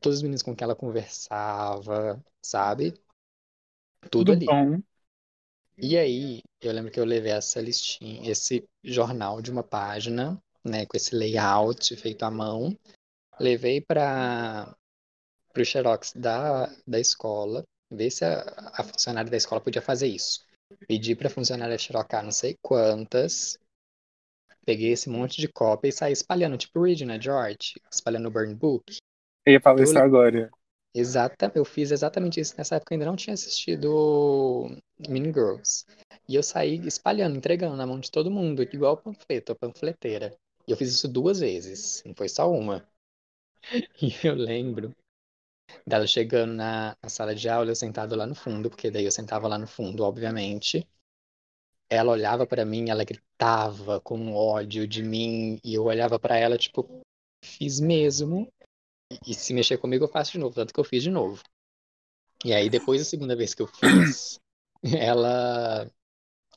todos os meninos com quem ela conversava, sabe? Tudo, Tudo ali. bom. E aí, eu lembro que eu levei essa listinha, esse jornal de uma página, né, com esse layout feito à mão, levei para o xerox da, da escola, ver se a, a funcionária da escola podia fazer isso. Pedi para a funcionária xerocar não sei quantas, peguei esse monte de cópia e saí espalhando, tipo Regina George, espalhando o burn book. Eu ia falar Eu isso agora. Exata, eu fiz exatamente isso. Nessa época eu ainda não tinha assistido Mean Girls. E eu saí espalhando, entregando na mão de todo mundo, igual panfleto, a panfleteira. E eu fiz isso duas vezes, não foi só uma. [laughs] E eu lembro dela chegando na, na sala de aula, eu sentado lá no fundo, porque daí eu sentava lá no fundo, obviamente. Ela olhava pra mim, ela gritava com ódio de mim, e eu olhava pra ela, tipo, fiz mesmo. E, e se mexer comigo, eu faço de novo, tanto que eu fiz de novo. E aí, depois da segunda vez que eu fiz, [laughs] ela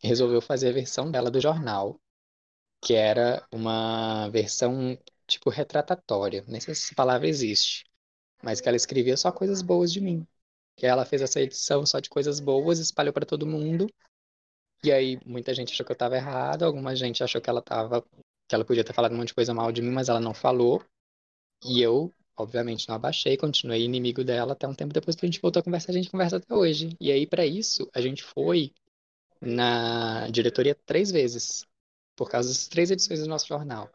resolveu fazer a versão dela do jornal, que era uma versão tipo retratatória. Nem sei se essa palavra existe, mas que ela escrevia só coisas boas de mim. Que ela fez essa edição só de coisas boas, espalhou para todo mundo. E aí muita gente achou que eu estava errado, alguma gente achou que ela tava que ela podia ter falado um monte de coisa mal de mim, mas ela não falou. E eu, obviamente, não abaixei, continuei inimigo dela até um tempo depois que a gente voltou a conversar, a gente conversa até hoje. E aí para isso, a gente foi na diretoria três vezes, por causa das três edições do nosso jornal.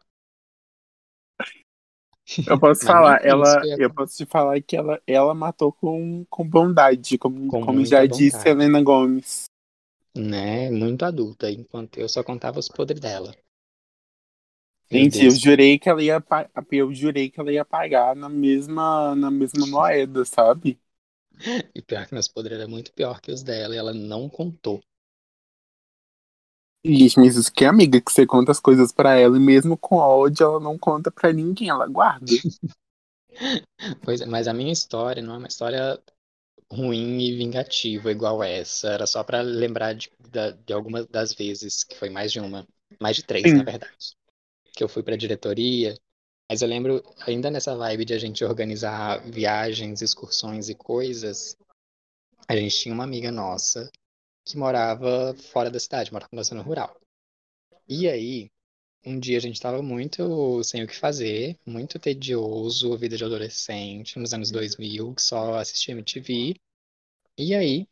Eu posso [laughs] falar, ela, eu posso te falar que ela, ela matou com, com bondade, como, Com como já disse bondade. Helena Gomes. né, muito adulta, enquanto eu só contava os podres dela. Meu Gente, eu jurei que ela ia, eu jurei que ela ia pagar na mesma, na mesma moeda, sabe? [laughs] E pior que meus podres eram muito pior que os dela, e ela não contou. Ixi, mas isso que é amiga, que você conta as coisas pra ela e mesmo com ódio ela não conta pra ninguém, ela guarda. [laughs] Pois é, mas a minha história não é uma história ruim e vingativa igual essa. Era só pra lembrar de, da- de algumas das vezes, que foi mais de uma, mais de três, Sim. na verdade, que eu fui pra diretoria. Mas eu lembro, ainda nessa vibe de a gente organizar viagens, excursões e coisas, a gente tinha uma amiga nossa que morava fora da cidade, morava na zona rural. E aí, um dia a gente estava muito sem o que fazer, muito tedioso, vida de adolescente, nos anos 2000, que só assistia MTV. E aí,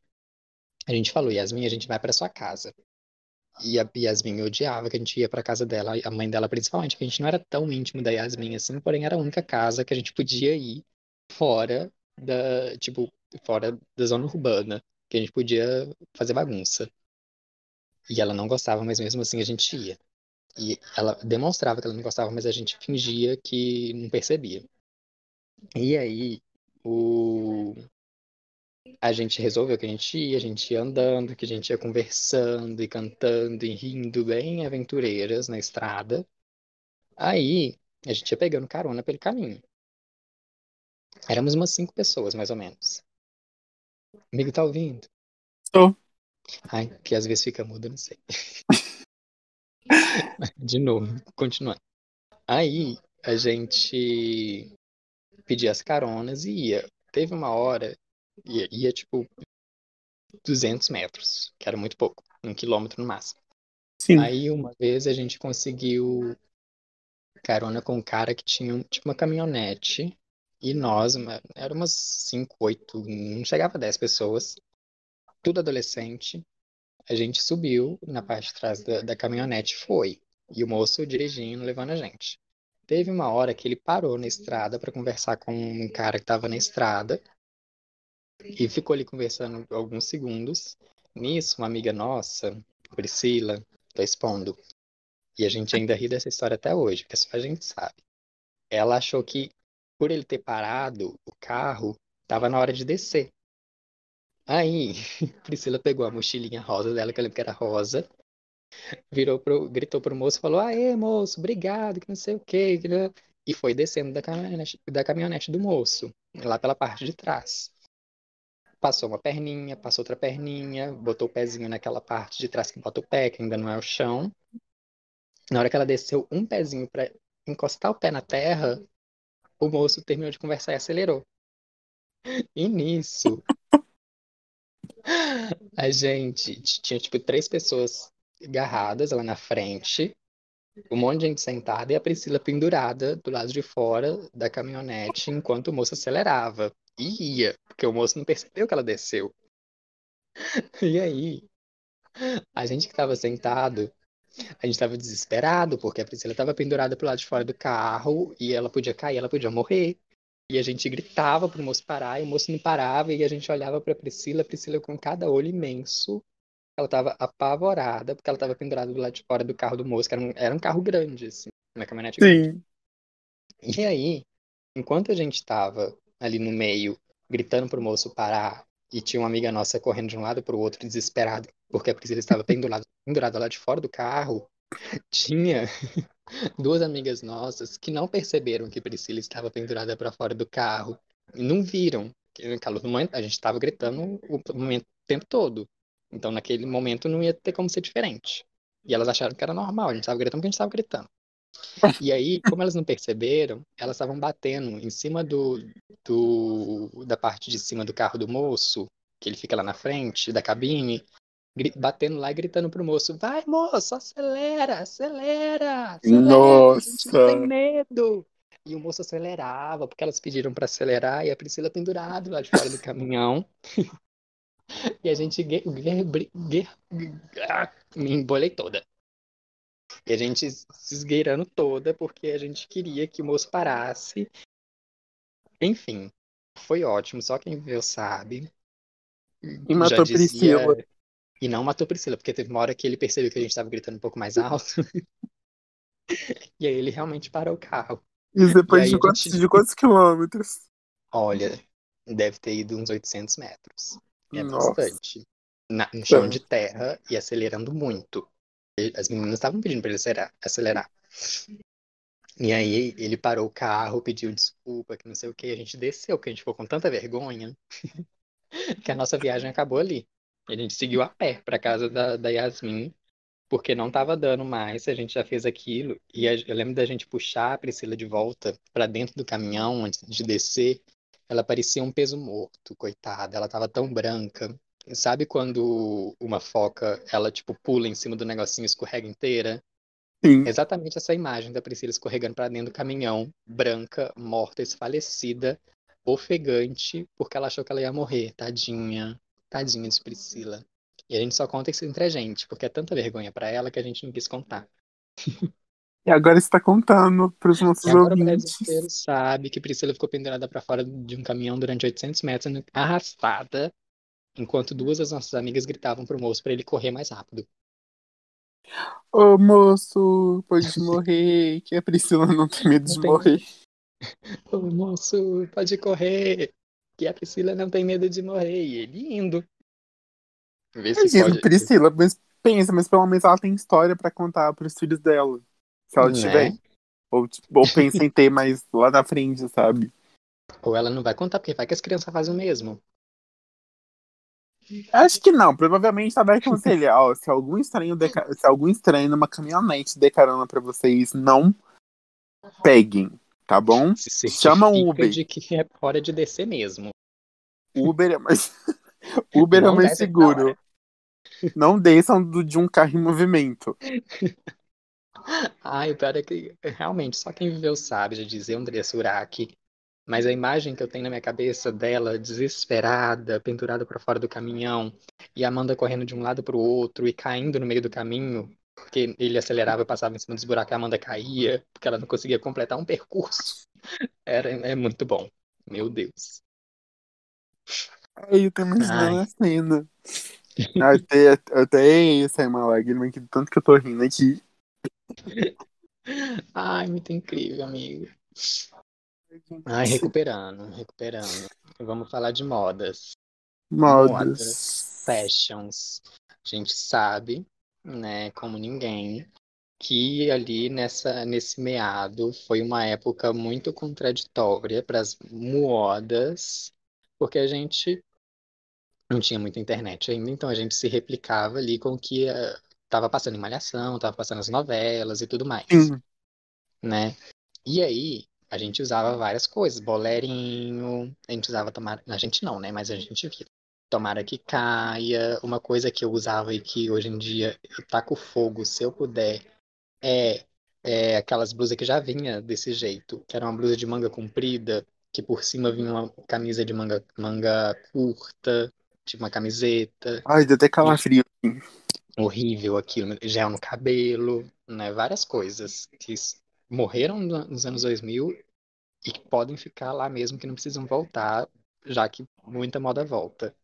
a gente falou, Yasmin, a gente vai para sua casa. E a Yasmin odiava que a gente ia para casa dela, a mãe dela principalmente, que a gente não era tão íntimo da Yasmin assim, porém era a única casa que a gente podia ir fora da, tipo, fora da zona urbana, que a gente podia fazer bagunça. E ela não gostava, mas mesmo assim a gente ia. E ela demonstrava que ela não gostava, mas a gente fingia que não percebia. E aí, o... a gente resolveu que a gente ia, a gente ia andando, que a gente ia conversando e cantando e rindo, bem aventureiras na estrada. Aí, a gente ia pegando carona pelo caminho. Éramos umas cinco pessoas, mais ou menos. Amigo, tá ouvindo? Tô. Ai, que às vezes fica mudo, não sei. [laughs] De novo, continuando. Aí a gente pedia as caronas e ia. Teve uma hora, ia, ia tipo 200 metros, que era muito pouco, um quilômetro no máximo. Sim. Aí uma vez a gente conseguiu carona com um cara que tinha tipo uma caminhonete e nós, uma, era umas 5, 8, não chegava a 10 pessoas, tudo adolescente. A gente subiu na parte de trás da, da caminhonete, foi. E o moço dirigindo, levando a gente. Teve uma hora que ele parou na estrada para conversar com um cara que estava na estrada e ficou ali conversando alguns segundos. Nisso, uma amiga nossa, Priscila, tô expondo. E a gente ainda ri dessa história até hoje, porque só a gente sabe. ela achou que, por ele ter parado o carro, tava na hora de descer. Aí, [laughs] Priscila pegou a mochilinha rosa dela, que eu lembro que era rosa, virou pro, gritou pro moço, falou, aê, moço, obrigado, que não sei o quê, e foi descendo da caminhonete, da caminhonete do moço, lá pela parte de trás. Passou uma perninha, passou outra perninha, botou o pezinho naquela parte de trás que bota o pé, que ainda não é o chão. Na hora que ela desceu um pezinho para encostar o pé na terra, o moço terminou de conversar e acelerou. E nisso, a gente tinha tipo três pessoas agarradas lá na frente, um monte de gente sentada e a Priscila pendurada do lado de fora da caminhonete enquanto o moço acelerava. E ia, porque o moço não percebeu que ela desceu. E aí, a gente que estava sentado, a gente estava desesperado, porque a Priscila estava pendurada pro lado de fora do carro e ela podia cair, ela podia morrer. E a gente gritava pro moço parar, e o moço não parava, e a gente olhava pra Priscila, a Priscila com cada olho imenso. Ela estava apavorada, porque ela estava pendurada do lado de fora do carro do moço, que era um, era um carro grande, assim, uma caminhonete Sim. grande. E aí, enquanto a gente estava ali no meio, gritando pro moço parar, e tinha uma amiga nossa correndo de um lado pro outro, desesperada, porque a Priscila estava pendurada, [laughs] pendurada lá de fora do carro, tinha [laughs] duas amigas nossas que não perceberam que Priscila estava pendurada para fora do carro. Não viram. No momento, a gente estava gritando o, momento, o tempo todo. Então, naquele momento, não ia ter como ser diferente. E elas acharam que era normal, a gente estava gritando porque a gente estava gritando. E aí, como elas não perceberam, elas estavam batendo em cima do, do, da parte de cima do carro do moço, que ele fica lá na frente da cabine, batendo lá e gritando pro moço: Vai, moço, acelera, acelera, acelera, Nossa. a gente não tem medo. E o moço acelerava, porque elas pediram para acelerar, e a Priscila pendurada lá de fora do caminhão. [laughs] e a gente me embolei toda. E a gente se esgueirando toda, porque a gente queria que o moço parasse. Enfim, foi ótimo, só quem viu sabe. E matou dizia- Priscila. E não matou Priscila, porque teve uma hora que ele percebeu que a gente estava gritando um pouco mais alto. [laughs] e aí ele realmente parou o carro. Isso depois E aí de quantos, gente- de quantos quilômetros? Olha, deve ter ido uns 800 metros. É Nossa. bastante. Na, no chão Tá. de terra e acelerando muito. As meninas estavam pedindo para ele acelerar, acelerar. E aí ele parou o carro, pediu desculpa, que não sei o que. A gente desceu, porque a gente ficou com tanta vergonha [laughs] que a nossa viagem acabou ali. A gente seguiu a pé para casa da, da Yasmin, porque não tava dando mais. A gente já fez aquilo. E a- eu lembro da gente puxar a Priscila de volta para dentro do caminhão antes de descer. Ela parecia um peso morto, coitada. Ela tava tão branca. Sabe quando uma foca, ela tipo pula em cima do negocinho e escorrega inteira? Sim. Exatamente essa imagem da Priscila escorregando para dentro do caminhão, branca, morta, esfalecida, ofegante, porque ela achou que ela ia morrer. Tadinha, tadinha de Priscila. E a gente só conta isso entre a gente, porque é tanta vergonha para ela que a gente não quis contar. E agora está contando para os nossos E agora o ouvintes. inteiro sabe que Priscila ficou pendurada para fora de um caminhão durante 800 metros, arrastada, enquanto duas das nossas amigas gritavam pro moço para ele correr mais rápido. Ô moço, pode morrer, que a Priscila não tem medo de tem morrer. Ô moço, pode correr, que a Priscila não tem medo de morrer. E ele indo. Vê se Imagina, pode. Priscila, mas pensa, mas pelo menos ela tem história pra contar pros filhos dela. Se ela Né? tiver. Ou, tipo, ou pensa em ter mais lá na frente, sabe? Ou ela não vai contar, porque vai que as crianças fazem o mesmo. Acho que não, provavelmente ela vai aconselhar, ó, se algum estranho deca- se algum estranho numa caminhonete der carona pra vocês, não peguem, tá bom? Se Chama um Uber. de que é hora de descer mesmo. Uber é mais [laughs] Uber é mais seguro. Não desçam do- de um carro em movimento. [laughs] Ai, o pior é que realmente só quem viveu sabe, já dizia Andressa Urach. Mas a imagem que eu tenho na minha cabeça dela desesperada, pendurada para fora do caminhão, e a Amanda correndo de um lado para o outro e caindo no meio do caminho, porque ele acelerava e passava em cima dos buracos e a Amanda caía, porque ela não conseguia completar um percurso. [laughs] Era, é muito bom. Meu Deus. Ai, eu Ai. a cena. Até, até sair uma lágrima do tanto que eu tô rindo aqui. [laughs] Ai, muito incrível, amigo. Ai, recuperando, recuperando. Vamos falar de modas. Modas. fashions. A gente sabe, né, como ninguém, que ali nessa, nesse meado foi uma época muito contraditória para as modas, porque a gente não tinha muita internet ainda, então a gente se replicava ali com o que estava passando em Malhação, estava passando as novelas e tudo mais, né? E aí a gente usava várias coisas, bolerinho, a gente usava tomar, a gente não, né? Mas a gente via. Tomara que caia. Uma coisa que eu usava e que hoje em dia eu taco fogo se eu puder é, é aquelas blusas que já vinha desse jeito, que era uma blusa de manga comprida, que por cima vinha uma camisa de manga, manga curta, tipo uma camiseta. Ai, deu até calafrio. Horrível aquilo, gel no cabelo, né? Várias coisas que morreram nos anos 2000 e que podem ficar lá mesmo, que não precisam voltar, já que muita moda volta.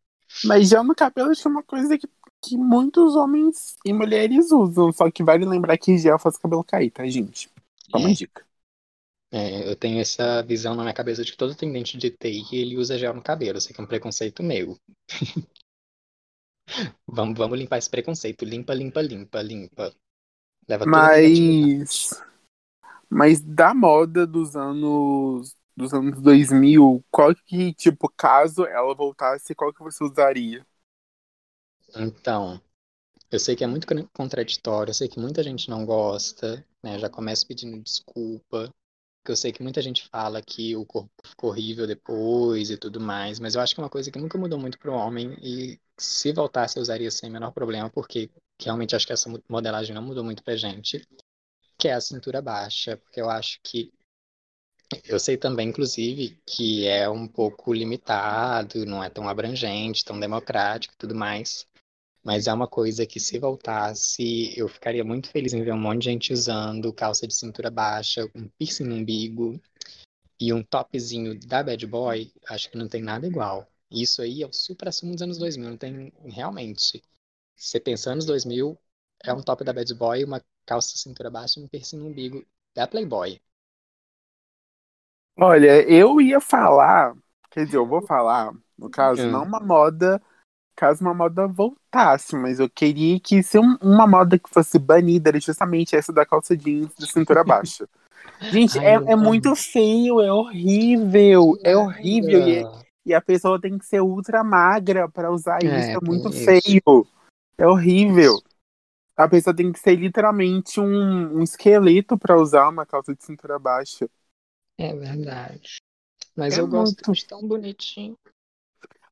Mas gel no cabelo é uma coisa que, que muitos homens e mulheres usam, só que vale lembrar que gel faz o cabelo cair, tá, gente? Uma É. dica. É, eu tenho essa visão na minha cabeça de que todo atendente de TI ele usa gel no cabelo. Sei que é um preconceito meu. [laughs] vamos, vamos limpar esse preconceito. Limpa, limpa, limpa, limpa. Leva. Mas. Mas da moda dos anos. Dos anos 2000, qual que, tipo, caso ela voltasse, qual que você usaria? Então, eu sei que é muito con- contraditório, eu sei que muita gente não gosta, né? Já começo pedindo desculpa, porque eu sei que muita gente fala que o corpo ficou horrível depois e tudo mais, mas eu acho que é uma coisa que nunca mudou muito pro homem e se voltasse eu usaria sem menor problema, porque realmente acho que essa mo- modelagem não mudou muito pra gente, que é a cintura baixa, porque eu acho que eu sei também, inclusive, que é um pouco limitado, não é tão abrangente, tão democrático e tudo mais. Mas é uma coisa que, se voltasse, eu ficaria muito feliz em ver um monte de gente usando calça de cintura baixa, um piercing no umbigo e um topzinho da Bad Boy. Acho que não tem nada igual. Isso aí é o supra-sumo dos anos 2000. Não tem, realmente. Você pensando anos 2000, é um top da Bad Boy, uma calça cintura baixa e um piercing no umbigo da Playboy. Olha, eu ia falar, quer dizer, eu vou falar, no caso, Hum. não uma moda, caso uma moda voltasse, mas eu queria que se um- uma moda que fosse banida era justamente essa da calça jeans de cintura [laughs] baixa. Gente, Ai, é, é muito feio, é horrível, é horrível e, Nada. e a pessoa tem que ser ultra magra pra usar É, isso, é muito tem isso. feio, é horrível. A pessoa tem que ser literalmente um, um esqueleto pra usar uma calça de cintura baixa. É verdade. Mas É eu gosto muito de tão bonitinho.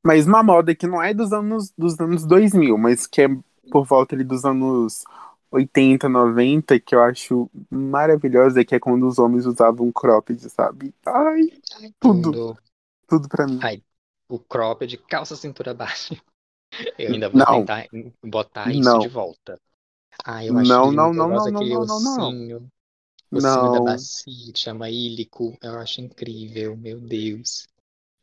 Mas uma moda que não é dos anos, dos anos 2000, mas que é por volta ali dos anos 80, 90, que eu acho maravilhosa, que é quando os homens usavam cropped, sabe? Ai, Ai, tudo, tudo. tudo pra mim. Ai, o crop de calça cintura baixa. [laughs] Eu ainda vou Não, tentar botar isso de não, volta. Ai, eu acho não, lindo. não, Eu não, gosto não, não, daquele não, não, não, ossinho. Ossinho da não. bacia, que chama ílico. Eu acho incrível, meu Deus.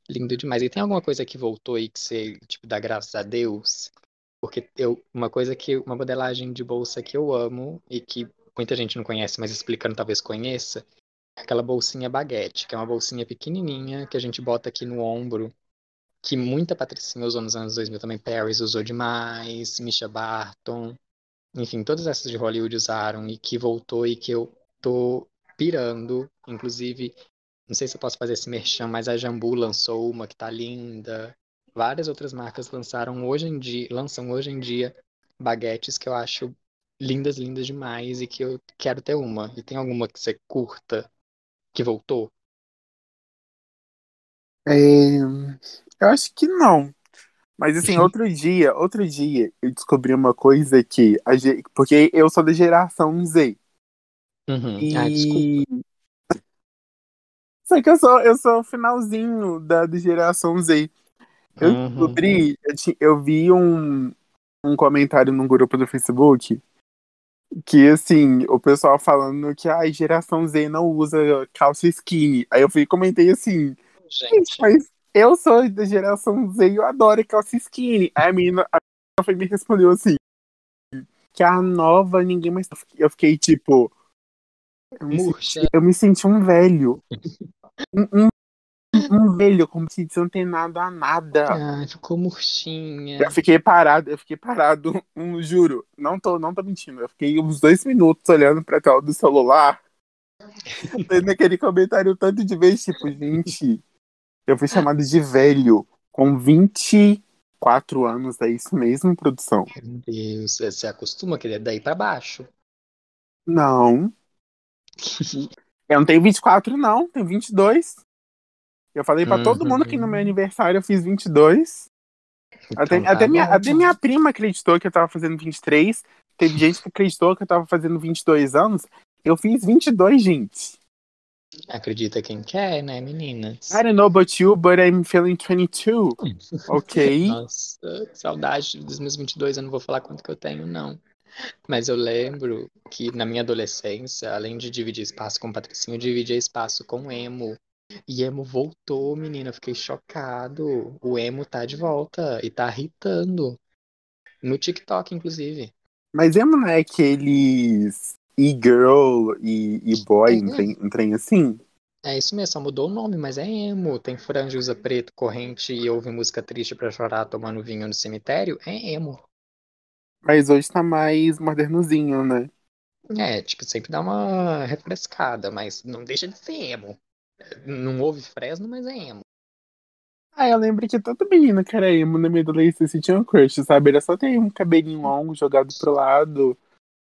Lindo demais. E tem alguma coisa que voltou aí que você, tipo, dá graças a Deus? Porque eu, uma coisa que, uma modelagem de bolsa que eu amo e que muita gente não conhece, mas explicando talvez conheça, é aquela bolsinha baguete, que é uma bolsinha pequenininha que a gente bota aqui no ombro, que muita patricinha usou nos anos 2000 também, Paris usou demais, Misha Barton, enfim, todas essas de Hollywood usaram e que voltou e que eu tô pirando, inclusive, não sei se eu posso fazer esse merchan, mas a Jambu lançou uma que tá linda. Várias outras marcas lançaram hoje em dia, lançam hoje em dia baguetes que eu acho lindas, lindas demais e que eu quero ter uma. E tem alguma que você curta que voltou? É, eu acho que não. Mas assim, outro dia, outro dia, eu descobri uma coisa que a porque eu sou da geração Z. Uhum. Ah, desculpa. E só que eu sou, eu sou o finalzinho da, da geração Z. Eu Uhum. descobri, eu, eu vi um, um comentário num grupo do Facebook que, assim, o pessoal falando que a geração Z não usa calça skinny. Aí eu fui e comentei assim, Gente, mas eu sou da geração Z e eu adoro calça skinny. Aí a menina, a menina foi me respondeu assim, que a nova ninguém mais... Eu fiquei tipo, Eu me, senti, eu me senti um velho. [laughs] Um, um, um velho, como se não tem nada a nada. Ai, ficou murchinha. Eu fiquei parado, eu fiquei parado, um, juro, não tô, não tô mentindo. Eu fiquei uns dois minutos olhando pra tela do celular, [laughs] fazendo aquele comentário tanto de vez, tipo, gente, eu fui chamado de velho com 24 anos, é isso mesmo, produção? Meu Deus, você acostuma que é daí pra baixo. Não. [laughs] Eu não tenho 24, não, tenho 22. Eu falei pra todo mundo que no meu Uhum. aniversário eu fiz 22. Até, Então tá até, minha, até minha prima acreditou que eu tava fazendo 23. Teve [laughs] gente que acreditou que eu tava fazendo 22 anos. Eu fiz 22, gente. Acredita quem quer, né, meninas? I don't know about you, but I'm feeling 22. [laughs] Ok? Nossa, que saudade dos meus 22, eu não vou falar quanto que eu tenho, não. Mas eu lembro que na minha adolescência, além de dividir espaço com o Patricinho, eu dividia espaço com o Emo. E Emo voltou, menina, eu fiquei chocado. O Emo tá de volta e tá irritando. No TikTok, inclusive. Mas emo não é aqueles e-girl e, e boy, É. um trem, um trem assim? É isso mesmo, só mudou o nome, mas é emo. Tem franja, usa preto, corrente e ouve música triste pra chorar tomando vinho no cemitério. É emo. Mas hoje tá mais modernozinho, né? É, tipo, sempre dá uma refrescada, mas não deixa de ser emo. Não ouve Fresno, mas é emo. Ah, eu lembro que todo menino que era emo na minha adolescência tinha um crush, sabe? Era só ter um cabelinho longo jogado pro lado,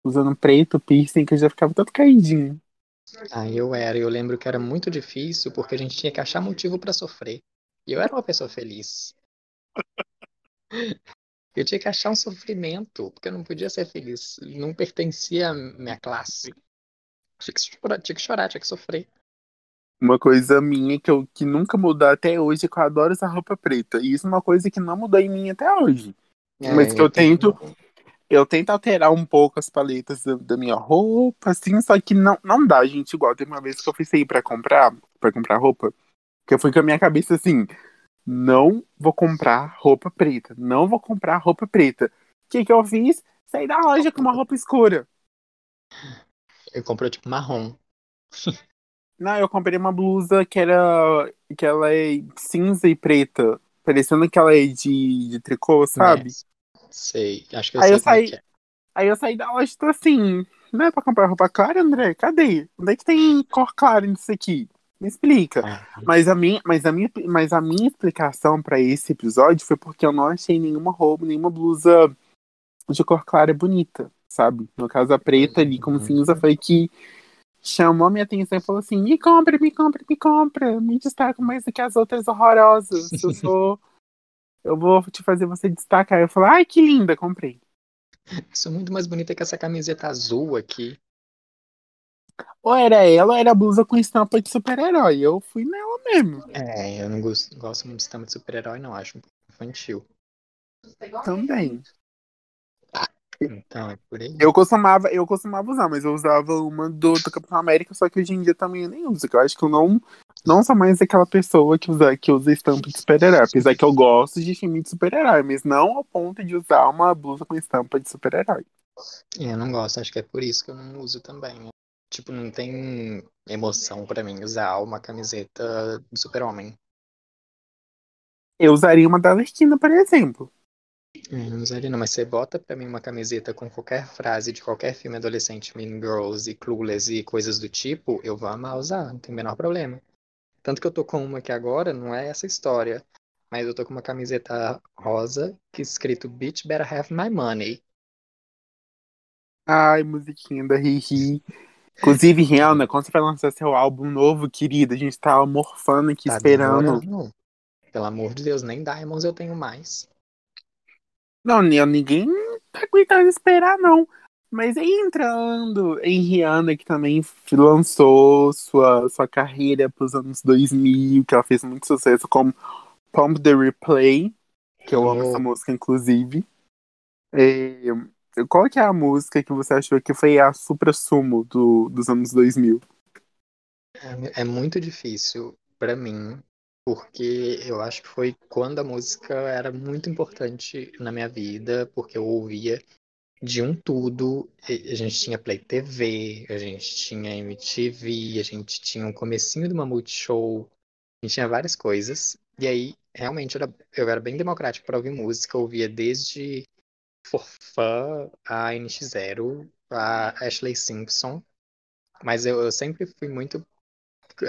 usando preto, piercing, que eu já ficava todo caidinho. Ah, eu era. Eu lembro que era muito difícil porque a gente tinha que achar motivo pra sofrer. E eu era uma pessoa feliz. [laughs] Eu tinha que achar um sofrimento, porque eu não podia ser feliz. Não pertencia à minha classe. Tinha que chorar, tinha que, chorar, tinha que sofrer. Uma coisa minha que, eu, que nunca mudou até hoje é que eu adoro usar roupa preta. E isso é uma coisa que não mudou em mim até hoje. Mas que eu tento- Eu tento alterar um pouco as paletas da, da minha roupa, assim, só que não, não dá, gente. Igual teve uma vez que eu fui sair pra comprar, para comprar roupa, que eu fui com a minha cabeça assim, não vou comprar roupa preta, não vou comprar roupa preta. O que que eu fiz? Saí da loja com uma roupa escura. Eu comprei tipo marrom. Não, eu comprei uma blusa que era que ela é cinza e preta, parecendo que ela é de, de tricô, sabe? Sei. Acho que eu Aí sei eu é saí- que é. Aí eu saí da loja e tô assim, não é pra comprar roupa clara, André? Cadê? Onde é que tem cor clara nisso aqui? Me explica. Ah, Mas a minha, mas a minha, mas a minha explicação pra esse episódio foi porque eu não achei nenhuma roupa, nenhuma blusa de cor clara bonita, sabe? No caso, a preta ali como Uhum. cinza foi que chamou minha atenção e falou assim: me compra, me compra, me compra, me destaca mais do que as outras horrorosas. Eu sou. Eu vou te fazer você destacar. Eu falei, ai, que linda, comprei. Sou muito mais bonita que essa camiseta azul aqui. Ou era ela, ou era a blusa com estampa de super-herói. Eu fui nela mesmo. É, eu não gosto, gosto muito de estampa de super-herói, não. Acho um pouco infantil. Também. Então, é por aí. Eu costumava, eu costumava usar, mas eu usava uma do, do Capitão América, só que hoje em dia também eu nem uso. Eu acho que eu não, não sou mais aquela pessoa que usa, que usa estampa de super-herói. Apesar que eu gosto de filme de super-herói, mas não ao ponto de usar uma blusa com estampa de super-herói. É, eu não gosto, acho que é por isso que eu não uso também. Tipo, não tem emoção pra mim usar uma camiseta do super-homem. Eu usaria uma da Arlequina, por exemplo. Não usaria não, mas você bota pra mim uma camiseta com qualquer frase de qualquer filme adolescente, Mean Girls e Clueless e coisas do tipo, eu vou amar usar, não tem o menor problema. Tanto que eu tô com uma aqui agora, não é essa história, mas eu tô com uma camiseta rosa que é escrito Bitch Better Have My Money. Ai, musiquinha da Riri. Inclusive, Rihanna, [laughs] quando você vai lançar seu álbum novo, querida, a gente tá morfando aqui Tá esperando. demorando. Pelo amor de Deus, nem Diamonds eu tenho mais. Não, ni- ninguém tá aguentando esperar, não. Mas aí entrando em Rihanna, que também lançou sua, sua carreira pros anos 2000, que ela fez muito sucesso com Pump the Replay, que eu amo essa música, inclusive. É, qual que é a música que você achou que foi a supra-sumo do, dos anos 2000? É, é muito difícil pra mim, porque eu acho que foi quando a música era muito importante na minha vida, porque eu ouvia de um tudo. A gente tinha Play TV, a gente tinha MTV, a gente tinha um comecinho do Mamute Show, a gente tinha várias coisas. E aí, realmente, eu era, eu era bem democrático para ouvir música, eu ouvia desde Forfã, a NX0, a Ashley Simpson. Mas eu, eu sempre fui muito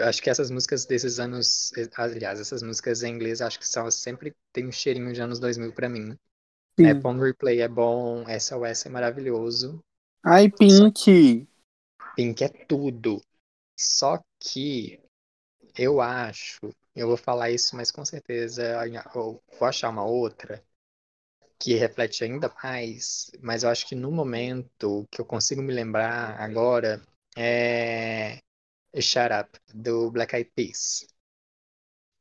acho que essas músicas desses anos, aliás, essas músicas em inglês, acho que são sempre tem um cheirinho de anos 2000 para mim. Sim. É, Pong Replay é bom, SOS é maravilhoso. Ai, Pink! Pink é tudo. Só que eu acho, eu vou falar isso, mas com certeza eu vou achar uma outra que reflete ainda mais, mas eu acho que no momento que eu consigo me lembrar agora é Shut Up, do Black Eyed Peas.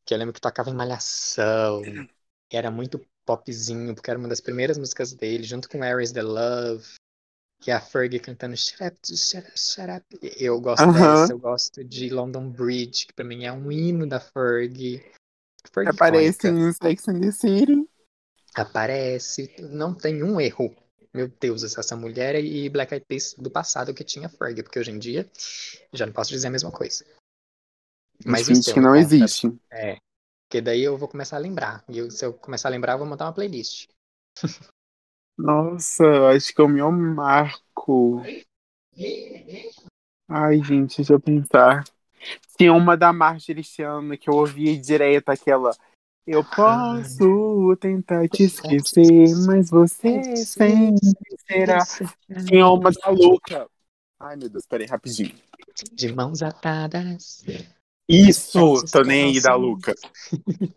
Que eu lembro que tocava em Malhação. E era muito popzinho, porque era uma das primeiras músicas dele, junto com Aries the Love. Que é a Fergie cantando Shut Up, Shut Up, Shut Up. Eu gosto uh -huh. dessa, eu gosto de London Bridge, que pra mim é um hino da Fergie. Fergie Aparece em Sex and the City. Aparece, não tem um erro meu Deus, essa mulher e Black Eyed Peas do passado que tinha Fergie, porque hoje em dia já não posso dizer a mesma coisa. Mas isso que não conta, existe. É. Porque daí eu vou começar a lembrar. E eu, se eu começar a lembrar, eu vou montar uma playlist. Nossa, acho que é o meu marco. Ai, gente, deixa eu pensar. Tinha uma da Marjorie Chan que eu ouvia direto, aquela eu posso tentar te esquecer, mas você sempre será. Tinha uma da louca. Ai, meu Deus, peraí, rapidinho. De mãos atadas. Isso, tô nem aí da Luca. [laughs]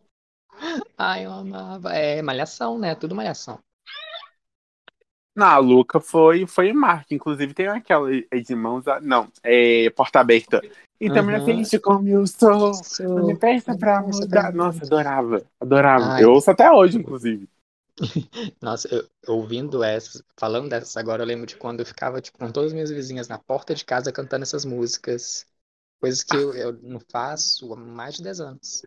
Ai, eu amava. É malhação, né? Tudo malhação. Na Luca foi, foi marca. Inclusive tem aquela de mãos. A... Não, é porta aberta. E uhum. também aceite como eu sou. Não me peça pra mudar. Nossa, adorava. Adorava. Ai. Eu ouço até hoje, inclusive. [laughs] Nossa, eu, ouvindo essas, falando dessas agora, eu lembro de quando eu ficava tipo, com todas as minhas vizinhas na porta de casa cantando essas músicas. Coisas que eu, eu não faço há mais de 10 anos.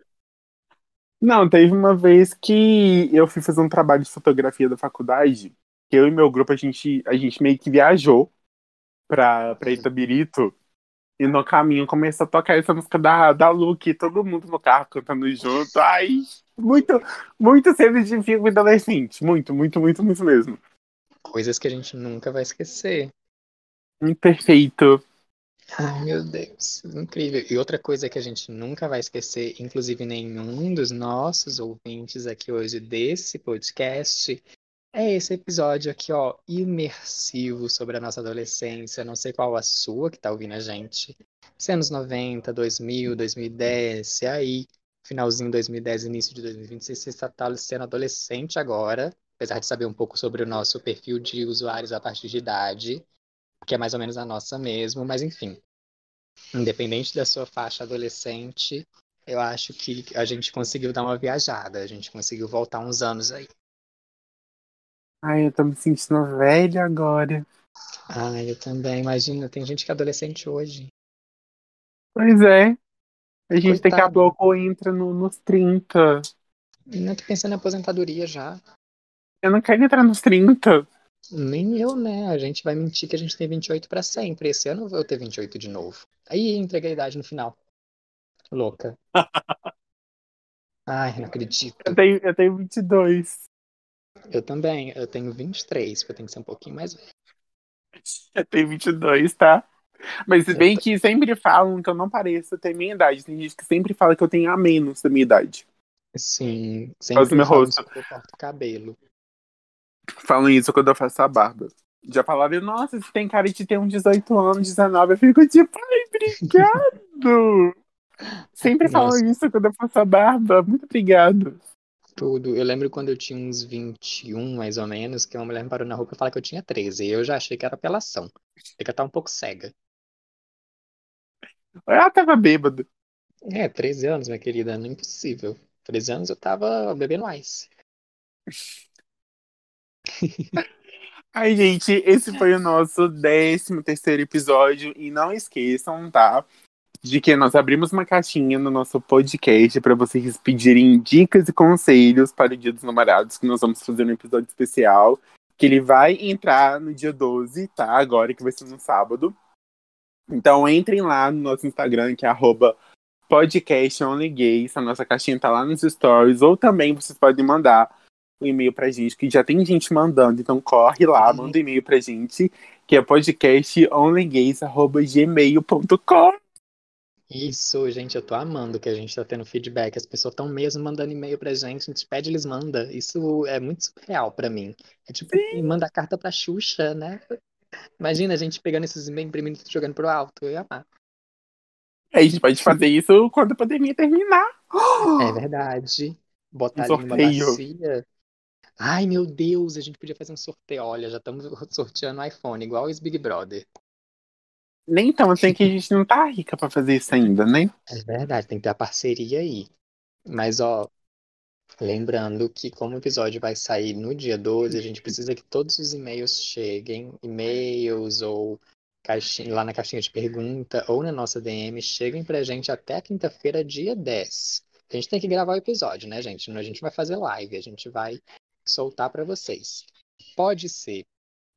Não, teve uma vez que eu fui fazer um trabalho de fotografia da faculdade, eu e meu grupo, a gente, a gente meio que viajou pra, pra Itabirito. E no caminho começou a tocar essa música da, da Luke, todo mundo no carro cantando junto. Ai, muito, muito cedo de filme adolescente. Muito, muito, muito, muito mesmo. Coisas que a gente nunca vai esquecer. Perfeito. Ai, meu Deus, incrível. E outra coisa que a gente nunca vai esquecer, inclusive nenhum dos nossos ouvintes aqui hoje desse podcast, é esse episódio aqui, ó, imersivo sobre a nossa adolescência. Não sei qual a sua que tá ouvindo a gente. Se é anos 90, 2000, 2010, se aí, finalzinho de 2010, início de 2026, você está sendo adolescente agora, apesar de saber um pouco sobre o nosso perfil de usuários a partir de idade, que é mais ou menos a nossa mesmo, mas enfim. Independente da sua faixa adolescente, eu acho que a gente conseguiu dar uma viajada, a gente conseguiu voltar uns anos aí. Ai, eu tô me sentindo velha agora. Ai, eu também. Imagina, tem gente que é adolescente hoje. Pois é. A gente daqui a pouco entra no, nos 30. Não tô pensando em aposentadoria já. Eu não quero entrar nos 30. Nem eu, né? A gente vai mentir que a gente tem 28 para sempre. Esse ano eu vou ter 28 de novo. Aí entrega a idade no final. Louca. [laughs] Ai, não acredito. Eu tenho, eu tenho 22. Eu também. Eu tenho 23, porque eu tenho que ser um pouquinho mais velho. [laughs] Eu tenho 22, tá? Mas se bem que sempre falam que eu não pareço ter minha idade. Tem gente que sempre fala que eu tenho a menos da minha idade. Sim, sempre Faz meu rosto. que eu corto cabelo. Falam isso quando eu faço a barba. Já falaram, nossa, você tem cara de ter uns 18 anos, 19. Eu fico tipo, ai, obrigado! [laughs] sempre falam isso quando eu faço a barba. Muito obrigado. Tudo. Eu lembro quando eu tinha uns 21, mais ou menos, que uma mulher me parou na rua e falou que eu tinha 13. E eu já achei que era apelação. Fica tá um pouco cega. Ela tava bêbada. É, 13 anos, minha querida, não é impossível. 13 anos eu tava bebendo ice. [laughs] Ai, gente, esse foi o nosso 13 terceiro episódio. E não esqueçam, tá? De que nós abrimos uma caixinha no nosso podcast para vocês pedirem dicas e conselhos para o Dia dos Namorados, que nós vamos fazer um episódio especial. que ele vai entrar no dia 12, tá? Agora que vai ser no sábado. Então entrem lá no nosso Instagram, que é arroba. A nossa caixinha tá lá nos stories. Ou também vocês podem mandar o um e-mail pra gente, que já tem gente mandando. Então corre lá, manda um e-mail pra gente, que é podcastonlygays.gmail.com. Isso, gente, eu tô amando que a gente tá tendo feedback. As pessoas estão mesmo mandando e-mail pra gente, a gente pede, eles mandam. Isso é muito surreal pra mim. É tipo, mandar carta pra Xuxa, né? [laughs] Imagina a gente pegando esses e-mails, imprimindo e jogando pro alto. Eu ia amar. A gente pode fazer isso quando a pandemia terminar. É verdade. Botar um ali numa bacia. Ai, meu Deus, a gente podia fazer um sorteio. Olha, já estamos sorteando iPhone, igual os Big Brother. Nem então, assim que a gente não tá rica pra fazer isso ainda, né? É verdade, tem que ter a parceria aí. Mas, ó, lembrando que como o episódio vai sair no dia 12, a gente precisa que todos os e-mails cheguem, e-mails ou caixinha, lá na caixinha de pergunta ou na nossa DM, cheguem pra gente até quinta-feira, dia 10. A gente tem que gravar o episódio, né, gente? A gente vai fazer live, a gente vai soltar para vocês. Pode ser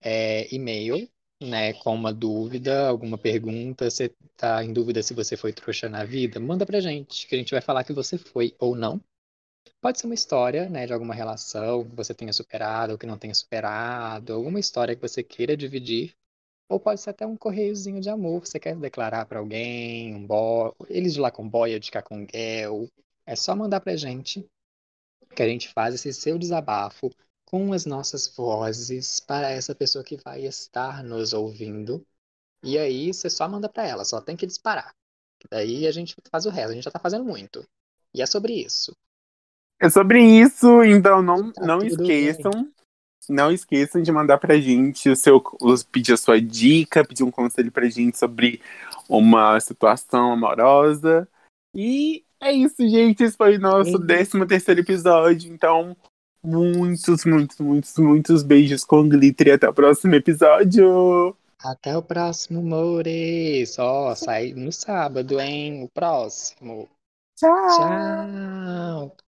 é, e-mail, né, com uma dúvida, alguma pergunta, você tá em dúvida se você foi trouxa na vida, manda pra gente, que a gente vai falar que você foi ou não. Pode ser uma história, né, de alguma relação que você tenha superado ou que não tenha superado, alguma história que você queira dividir, ou pode ser até um correiozinho de amor, você quer declarar para alguém, um bo... eles de lá com boia, de cá com gel, é só mandar pra gente que a gente faz esse seu desabafo com as nossas vozes para essa pessoa que vai estar nos ouvindo. E aí você só manda para ela, só tem que disparar. Daí a gente faz o resto, a gente já tá fazendo muito. E é sobre isso. É sobre isso, então não, tá não esqueçam. Bem. Não esqueçam de mandar pra gente o seu, pedir a sua dica, pedir um conselho pra gente sobre uma situação amorosa. E é isso, gente. Esse foi o nosso 13 terceiro episódio. Então, muitos, muitos, muitos, muitos beijos com glitter e até o próximo episódio. Até o próximo, Mores. Ó, sai no sábado, hein? O próximo. Tchau. Tchau.